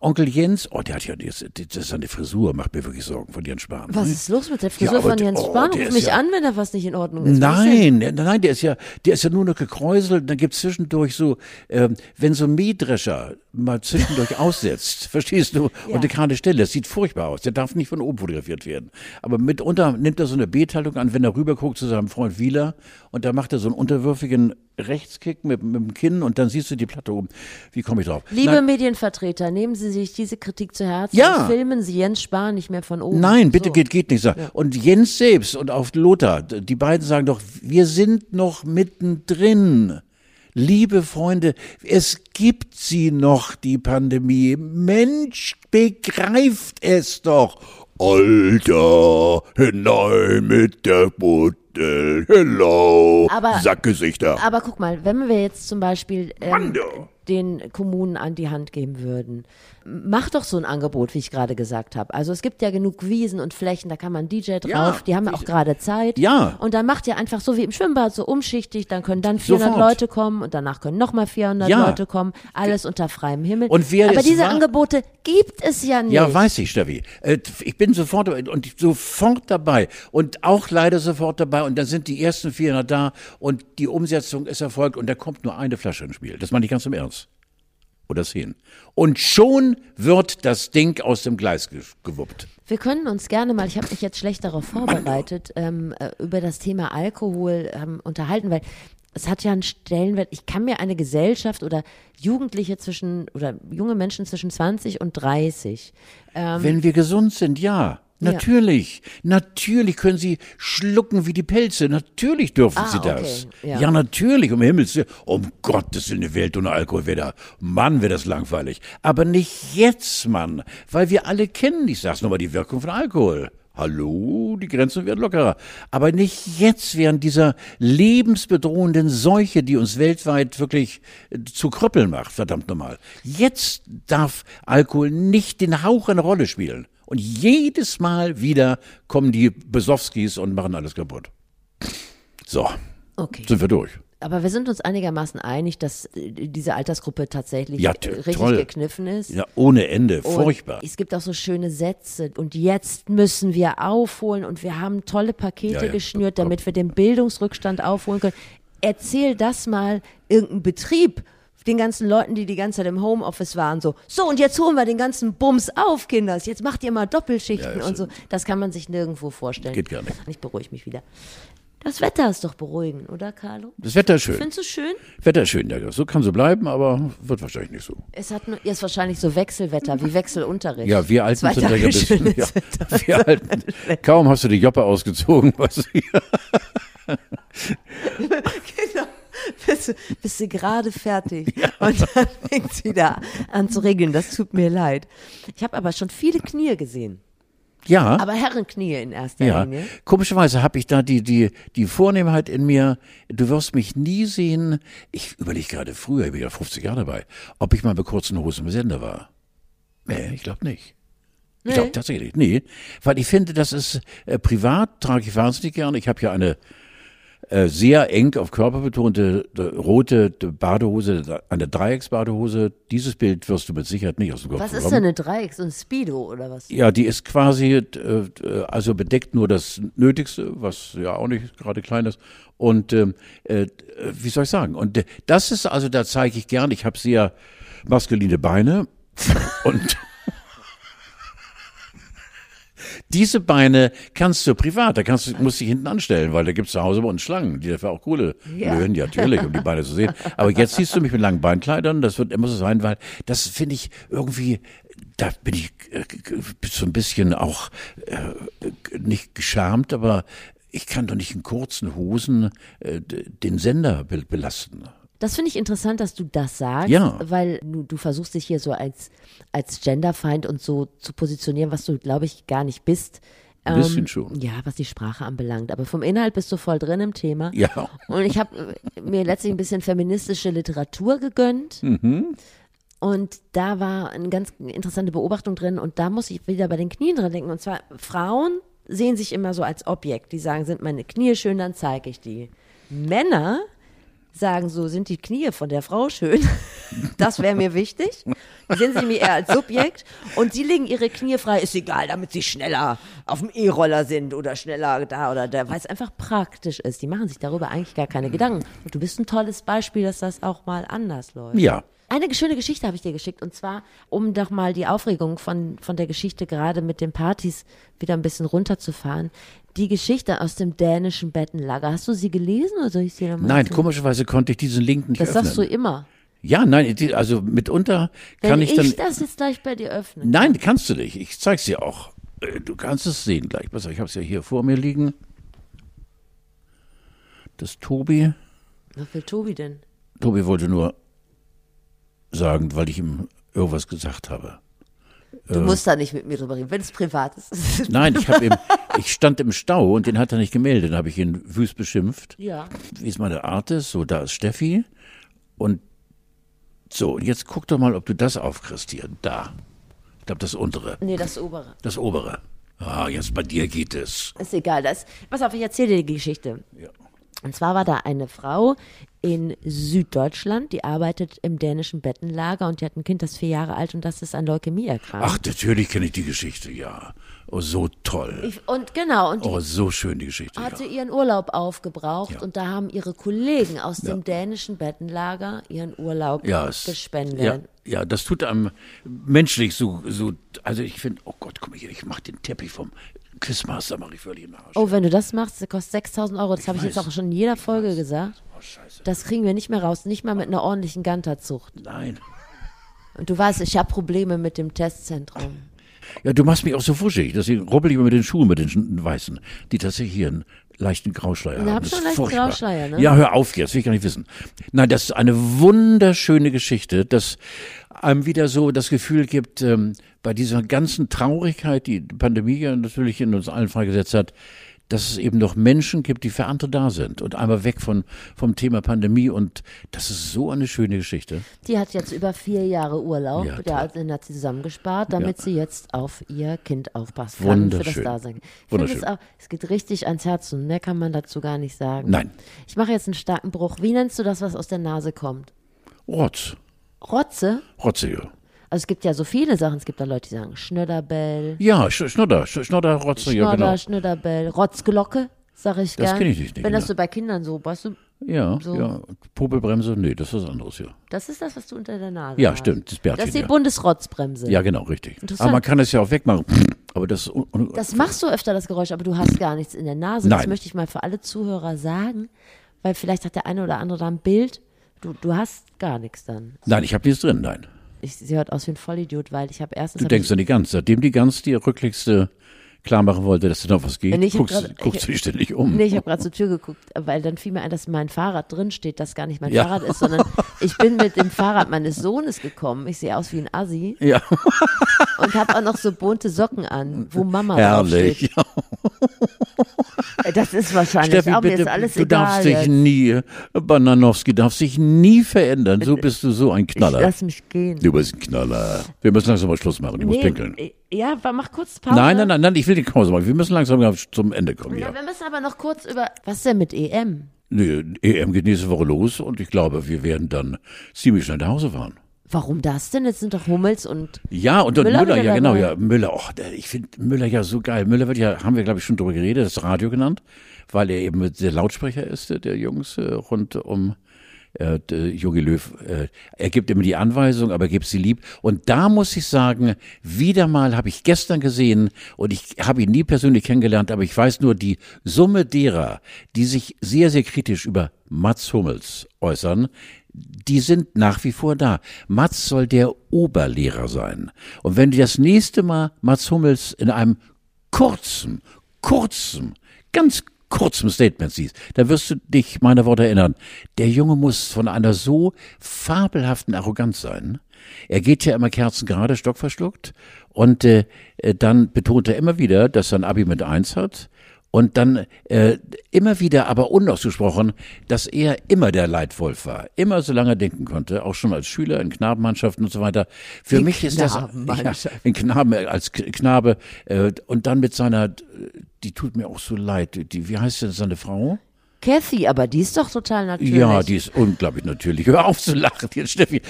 A: Onkel Jens, oh, der hat ja, das, das ist eine Frisur, macht mir wirklich Sorgen von Jens Spahn.
B: Was
A: ne?
B: ist los mit der Frisur
A: Ja,
B: von Jens
A: oh,
B: Spahn? Ruf mich
A: ja-
B: an, wenn da was nicht in Ordnung ist.
A: Nein, der- nein, der ist ja, der ist ja nur noch gekräuselt. Dann gibt's zwischendurch so, ähm, wenn so ein Mähdrescher mal zwischendurch aussetzt, verstehst du,
B: Ja.
A: und eine gerade Stelle, das sieht furchtbar aus. Der darf nicht von oben fotografiert werden. Aber mitunter nimmt er so eine Bethaltung an, wenn er rüberguckt zu seinem Freund Wieler und da macht er so einen unterwürfigen Rechtskick mit, mit dem Kinn und dann siehst du die Platte oben. Wie komme ich drauf?
B: Liebe
A: Nein,
B: Medienvertreter, nehmen Sie sich diese Kritik zu Herzen
A: Ja.
B: und filmen Sie Jens Spahn nicht mehr von oben.
A: Nein, bitte
B: So.
A: geht, geht nicht. Sag. Und Jens selbst und auch Lothar, die beiden sagen doch, wir sind noch mittendrin. Liebe Freunde, es gibt sie noch, die Pandemie. Mensch, begreift es doch. Alter, hinein mit der Buddel, hello,
B: Aber-
A: Sackgesichter.
B: Aber guck mal, wenn wir jetzt zum Beispiel ähm,
A: Mann, du.
B: Den Kommunen an die Hand geben würden, mach doch so ein Angebot, wie ich gerade gesagt habe. Also es gibt ja genug Wiesen und Flächen, da kann man DJ drauf,
A: Ja,
B: die haben ja auch gerade Zeit.
A: Ja.
B: Und dann macht ihr einfach so wie im Schwimmbad, so umschichtig, dann können dann 400
A: Sofort.
B: Leute kommen und danach können nochmal 400
A: Ja.
B: Leute kommen, alles unter freiem Himmel.
A: Und wer
B: Aber
A: es
B: diese
A: war-
B: Angebote gibt es ja nicht.
A: Ja, weiß ich, Steffi. Äh, Ich bin sofort und sofort dabei und auch leider sofort dabei und dann sind die ersten 400 da und die Umsetzung ist erfolgt und da kommt nur eine Flasche ins Spiel. Das meine ich ganz im Ernst. Oder zehn. Und schon wird das Ding aus dem Gleis ge gewuppt.
B: Wir können uns gerne mal, ich habe mich jetzt schlecht darauf vorbereitet, ähm, äh, über das Thema Alkohol ähm, unterhalten, weil es hat ja einen Stellenwert. Ich kann mir eine Gesellschaft oder Jugendliche zwischen oder junge Menschen zwischen 20 und 30
A: Wenn wir gesund sind, ja. Natürlich, natürlich können sie schlucken wie die Pelze. Natürlich dürfen
B: Ah,
A: sie
B: okay,
A: das.
B: ja.
A: Ja. natürlich, um Himmels Willen. Um Gottes Willen, eine Welt ohne Alkohol wäre da. Mann, wäre das langweilig. Aber nicht jetzt, Mann. Weil wir alle kennen, ich sag's nochmal, die Wirkung von Alkohol. Hallo, die Grenzen werden lockerer. Aber nicht jetzt während dieser lebensbedrohenden Seuche, die uns weltweit wirklich äh, zu Krüppeln macht, verdammt nochmal. Jetzt darf Alkohol nicht den Hauch eine Rolle spielen. Und jedes Mal wieder kommen die Besowskis und machen alles kaputt. So,
B: Okay.
A: sind wir durch.
B: Aber wir sind uns einigermaßen einig, dass äh, diese Altersgruppe tatsächlich
A: Ja,
B: äh, richtig
A: toll.
B: gekniffen ist.
A: Ja, ohne Ende,
B: Und
A: furchtbar.
B: Es gibt auch so schöne Sätze. Und jetzt müssen wir aufholen und wir haben tolle Pakete
A: Ja, ja.
B: geschnürt, damit wir den Bildungsrückstand aufholen können. Erzähl das mal irgendeinem Betrieb, den ganzen Leuten, die die ganze Zeit im Homeoffice waren, so, so und jetzt holen wir den ganzen Bums auf, Kinders. Jetzt macht ihr mal Doppelschichten
A: Ja,
B: und so. Das kann man sich nirgendwo vorstellen.
A: Geht gar nicht.
B: Ich beruhige mich wieder. Das Wetter ist doch beruhigend, oder, Carlo?
A: Das Wetter ist schön.
B: Findest du schön?
A: Wetter ist schön, ja. So kann so bleiben, aber wird wahrscheinlich nicht so.
B: Es hat nur, ist wahrscheinlich so Wechselwetter, wie Wechselunterricht.
A: Ja, wir Alten sind ja
B: schönes
A: Ja, wir Alten. Kaum hast du die Joppe ausgezogen, was
B: Genau. Bist du, bist du gerade fertig und dann fängt es wieder an zu regeln. Das tut mir leid. Ich habe aber schon viele Knie gesehen.
A: Ja.
B: Aber Herrenknie in erster
A: Ja,
B: Linie.
A: komischerweise habe ich da die, die, die Vornehmheit in mir, du wirst mich nie sehen, ich überlege gerade früher, ich bin ja 50 Jahre dabei, ob ich mal mit kurzen Hosen im Sender war. Nee, ich glaube nicht. Ich
B: Nee.
A: glaube tatsächlich, nee. Weil ich finde, das ist, äh, privat trage ich wahnsinnig gerne. Ich habe ja eine, äh, sehr eng auf Körper betonte äh, rote Badehose, eine Dreiecksbadehose. Dieses Bild wirst du mit Sicherheit nicht aus dem Kopf
B: Was ist
A: bekommen.
B: denn eine Dreieck? So ein Speedo oder was?
A: Ja, die ist quasi, äh, also bedeckt nur das Nötigste, was ja auch nicht gerade klein ist. Und ähm, äh, wie soll ich sagen? Und äh, das ist also, da zeige ich gern, ich habe sehr maskuline Beine und diese Beine kannst du privat, da kannst du, musst du dich hinten anstellen, weil da gibt's zu Hause bei uns Schlangen, die dafür auch Kohle
B: Ja.
A: löhnen, ja, natürlich, um die Beine zu sehen. Aber jetzt siehst du mich mit langen Beinkleidern, das wird immer so sein, weil das finde ich irgendwie, da bin ich äh, so ein bisschen auch äh, nicht geschämt, aber ich kann doch nicht in kurzen Hosen äh, den Sender be belasten.
B: Das finde ich interessant, dass du das sagst,
A: Ja.
B: weil du, du versuchst dich hier so als, als Genderfeind und so zu positionieren, was du, glaube ich, gar nicht bist.
A: Ein bisschen schon.
B: Ja, was die Sprache anbelangt. Aber vom Inhalt bist du voll drin im Thema.
A: Ja.
B: Und ich habe mir letztlich ein bisschen feministische Literatur gegönnt.
A: Mhm.
B: Und da war eine ganz interessante Beobachtung drin. Und da muss ich wieder bei den Knien dran denken. Und zwar, Frauen sehen sich immer so als Objekt. Die sagen, sind meine Knie schön, dann zeige ich die. Männer sagen so, sind die Knie von der Frau schön? Das wäre mir wichtig. Sehen sich mir eher als Subjekt und sie legen ihre Knie frei, ist egal, damit sie schneller auf dem E-Roller sind oder schneller da oder da, weil es einfach praktisch ist. Die machen sich darüber eigentlich gar keine Gedanken. Und du bist ein tolles Beispiel, dass das auch mal anders läuft.
A: Ja.
B: Eine schöne Geschichte habe ich dir geschickt und zwar, um doch mal die Aufregung von, von der Geschichte gerade mit den Partys wieder ein bisschen runterzufahren. Die Geschichte aus dem dänischen Bettenlager. Hast du sie gelesen oder soll ich sie nochmal?
A: Nein, komischerweise konnte ich diesen Link nicht
B: Das
A: öffnen.
B: sagst du immer.
A: Ja, nein, also mitunter
B: Wenn
A: kann ich
B: ich,
A: dann.
B: das jetzt gleich bei dir öffne.
A: Nein, kannst du nicht. Ich zeig's dir auch. Äh, Du kannst es sehen gleich. Pass auf, ich habe es ja hier vor mir liegen. Das Tobi.
B: Was will Tobi denn?
A: Tobi wollte nur sagen, weil ich ihm irgendwas gesagt habe.
B: Du musst da nicht mit mir drüber reden, wenn es privat ist.
A: Nein, ich habe ihm, ich stand im Stau und den hat er nicht gemeldet. Dann habe ich ihn wüst beschimpft.
B: ja.
A: Wie es meine Art ist. So, da ist Steffi. Und so, und jetzt guck doch mal, ob du das aufkriegst hier. Da. Ich glaube, das untere.
B: Nee, das obere.
A: Das obere. Ah, jetzt bei dir geht es.
B: Ist egal. Das, pass auf, ich erzähle dir die Geschichte.
A: Ja.
B: Und zwar war da eine Frau in Süddeutschland, die arbeitet im dänischen Bettenlager und die hat ein Kind, das ist vier Jahre alt und das ist an Leukämie erkrankt.
A: Ach, natürlich kenne ich die Geschichte, ja. Oh, so toll.
B: Ich, und genau, und
A: Oh, so schön die Geschichte.
B: hatte
A: Ja.
B: ihren Urlaub aufgebraucht
A: Ja.
B: und da haben ihre Kollegen aus
A: Ja.
B: dem dänischen Bettenlager ihren Urlaub gespendet.
A: ja, das tut einem menschlich so, so also ich finde, oh Gott, guck mal hier, ich mache den Teppich vom Quizmaster, mache ich völlig im Arsch.
B: Oh, wenn du das machst, das kostet 6000 Euro. Das habe ich jetzt auch schon in jeder Folge gesagt.
A: Scheiße.
B: Das kriegen wir nicht mehr raus, nicht mal mit einer ordentlichen Ganterzucht.
A: Nein.
B: Und du weißt, ich habe Probleme mit dem Testzentrum.
A: Ja, du machst mich auch so wuschig, deswegen rubbel ich mit den Schuhen, mit den weißen, die tatsächlich hier einen leichten Grauschleier haben.
B: hab
A: Das
B: schon
A: ist
B: einen leichten
A: furchtbar.
B: Grauschleier, ne?
A: Ja, hör auf jetzt, will ich gar nicht wissen. Nein, das ist eine wunderschöne Geschichte, dass einem wieder so das Gefühl gibt, ähm, bei dieser ganzen Traurigkeit, die die Pandemie ja natürlich in uns allen freigesetzt hat, dass es eben noch Menschen gibt, die für andere da sind und einmal weg von, vom Thema Pandemie und das ist so eine schöne Geschichte.
B: Die hat jetzt über vier Jahre Urlaub.
A: Ja, toll.
B: den hat sie zusammengespart, damit
A: Ja.
B: sie jetzt auf ihr Kind aufpassen kann für das
A: Wunderschön.
B: Dasein. Ich finde es
A: Wunderschön.
B: auch, es geht richtig ans Herz und mehr kann man dazu gar nicht sagen.
A: Nein,
B: Ich mache jetzt einen starken Bruch. Wie nennst du das, was aus der Nase kommt?
A: Rotz,
B: Rotze?
A: Rotze, ja.
B: Also es gibt ja so viele Sachen. Es gibt da Leute, die sagen Schnöderbell,
A: Ja, Sch Schnodder, Sch Schnodder, Rotze, ja,
B: Schnodder,
A: genau.
B: Schnöderbell, Rotzglocke, sag ich
A: Das
B: gern.
A: kenn ich nicht,
B: Wenn
A: genau.
B: das so bei Kindern so, weißt du,
A: Ja,
B: So.
A: ja. Popelbremse, nee, das ist was anderes, ja.
B: das ist das, was du unter der Nase
A: Ja,
B: hast.
A: stimmt, das Bärtchen,
B: Das ist die
A: ja.
B: Bundesrotzbremse.
A: Ja, genau, richtig. Aber man kann es ja auch wegmachen. Aber das,
B: Das machst du öfter, das Geräusch, aber du hast gar nichts in der Nase. Das
A: Nein.
B: möchte ich mal für alle Zuhörer sagen, weil vielleicht hat der eine oder andere da ein Bild. Du, du hast gar nichts dann.
A: Nein, ich habe nichts drin, nein.
B: Ich, sie hört aus wie ein Vollidiot, weil ich habe erstens.
A: Du
B: hab
A: denkst
B: ich,
A: an die Gans. Seitdem die Gans dir rücklichste klar machen wollte, dass da noch was geht,
B: Nee, ich
A: guckst,
B: grad-
A: guckst
B: ich-
A: du dich ständig um.
B: Nee, ich habe gerade zur Tür geguckt, weil dann fiel mir ein, dass mein Fahrrad drin steht, das gar nicht mein
A: Ja.
B: Fahrrad ist, sondern ich bin mit dem Fahrrad meines Sohnes gekommen. Ich sehe aus wie ein Assi
A: Ja,
B: und habe auch noch so bunte Socken an, wo Mama
A: herrlich.
B: draufsteht. Das ist wahrscheinlich
A: Steffi,
B: auch, mir
A: bitte,
B: ist alles
A: du
B: egal
A: darfst dich
B: jetzt.
A: nie, Bananowski darfst dich nie verändern. So bist du so ein
B: Ich
A: Knaller.
B: lass mich gehen.
A: Du bist ein Knaller. Wir müssen langsam mal Schluss machen. Ich muss pinkeln.
B: äh, ja, mach kurz Pause.
A: Nein, nein, nein, nein, ich will die Pause machen. Wir müssen langsam zum Ende kommen.
B: Ja,
A: Ja.
B: wir müssen aber noch kurz über. Was denn mit EM?
A: Nee, EM geht nächste Woche los und ich glaube, wir werden dann ziemlich schnell nach Hause fahren.
B: Warum das denn? Jetzt sind doch Hummels und
A: Ja, und dann
B: Müller
A: Müller, ja genau, ja, Müller, oh, ich finde Müller ja so geil. Müller wird ja, haben wir glaube ich schon drüber geredet, das Radio genannt, weil er eben der Lautsprecher ist, der- der Jungs äh, rund um äh, Jogi Löw. Äh, er gibt immer die Anweisung, aber er gibt sie lieb. Und da muss ich sagen, wieder mal habe ich gestern gesehen und ich habe ihn nie persönlich kennengelernt, aber ich weiß nur, die Summe derer, die sich sehr, sehr kritisch über Mats Hummels äußern, die sind nach wie vor da. Mats soll der Oberlehrer sein. Und wenn du das nächste Mal Mats Hummels in einem kurzen, kurzen, ganz kurzem Statement siehst, dann wirst du dich meiner Worte erinnern. Der Junge muss von einer so fabelhaften Arroganz sein. Er geht ja immer kerzengerade, stockverschluckt. Und äh, äh, dann betont er immer wieder, dass er ein Abi mit eins hat. Und dann äh, immer wieder, aber unausgesprochen, dass er immer der Leitwolf war. Immer so lange denken konnte, auch schon als Schüler in Knabenmannschaften und so weiter. Für
B: In
A: mich ist das ja, in Knaben als K- Knabe äh, und dann mit seiner, die tut mir auch so leid. Die, wie heißt denn seine Frau?
B: Kathy, aber die ist doch total natürlich.
A: Ja, die ist unglaublich natürlich. Hör auf zu lachen jetzt, Steffi.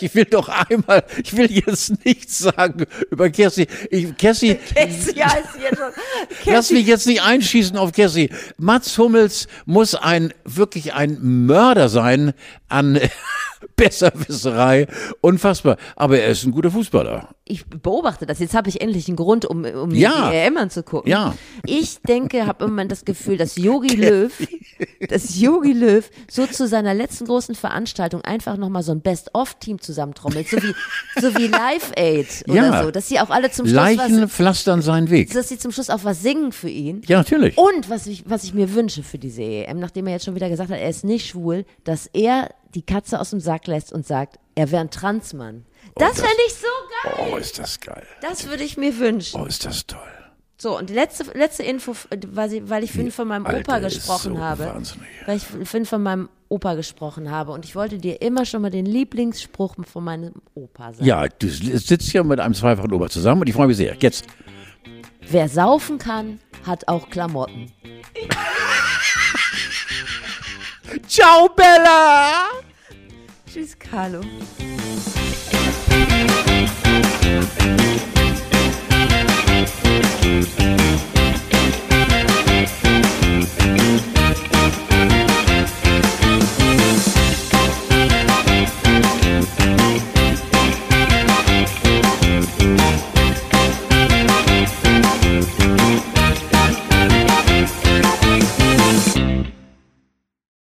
A: Ich will doch einmal, ich will jetzt nichts sagen über Kerstin. Ich, Kerstin,
B: Cassie heißt hier schon.
A: Lass mich jetzt nicht einschießen auf Cassie. Mats Hummels muss ein wirklich ein Mörder sein an Besserwisserei. Unfassbar. Aber er ist ein guter Fußballer.
B: Ich beobachte das. Jetzt habe ich endlich einen Grund, um, um
A: Ja.
B: die EM anzugucken.
A: Ja.
B: Ich denke, habe immer das Gefühl, dass Yogi Löw, dass Yogi Löw so zu seiner letzten großen Veranstaltung einfach nochmal so ein Best-of-Team zusammentrommelt, so wie, so wie Live Aid oder
A: Ja.
B: so, dass sie auch alle zum Schluss
A: Leichen
B: was,
A: pflastern seinen Weg.
B: dass sie zum Schluss auch was singen für ihn.
A: Ja, natürlich.
B: Und was ich, was ich mir wünsche für diese EM, nachdem er jetzt schon wieder gesagt hat, er ist nicht schwul, dass er die Katze aus dem Sack lässt und sagt, er wäre ein Transmann. Das,
A: das-
B: fände ich so geil.
A: Oh, ist das geil.
B: Das würde ich mir wünschen.
A: Oh, ist das toll.
B: So, und die letzte, letzte Info, weil, ich- weil ich vorhin von meinem
A: Alter,
B: Opa gesprochen
A: so
B: habe.
A: wahnsinnig.
B: Weil ich vorhin von meinem Opa gesprochen habe. Und ich wollte dir immer schon mal den Lieblingsspruch von meinem Opa sagen.
A: Ja, du sitzt hier mit einem zweifachen Ober zusammen und ich freue mich sehr. Jetzt.
B: Wer saufen kann, hat auch Klamotten.
A: Ciao, Bella!
B: Tschüss, Carlo.
C: Thank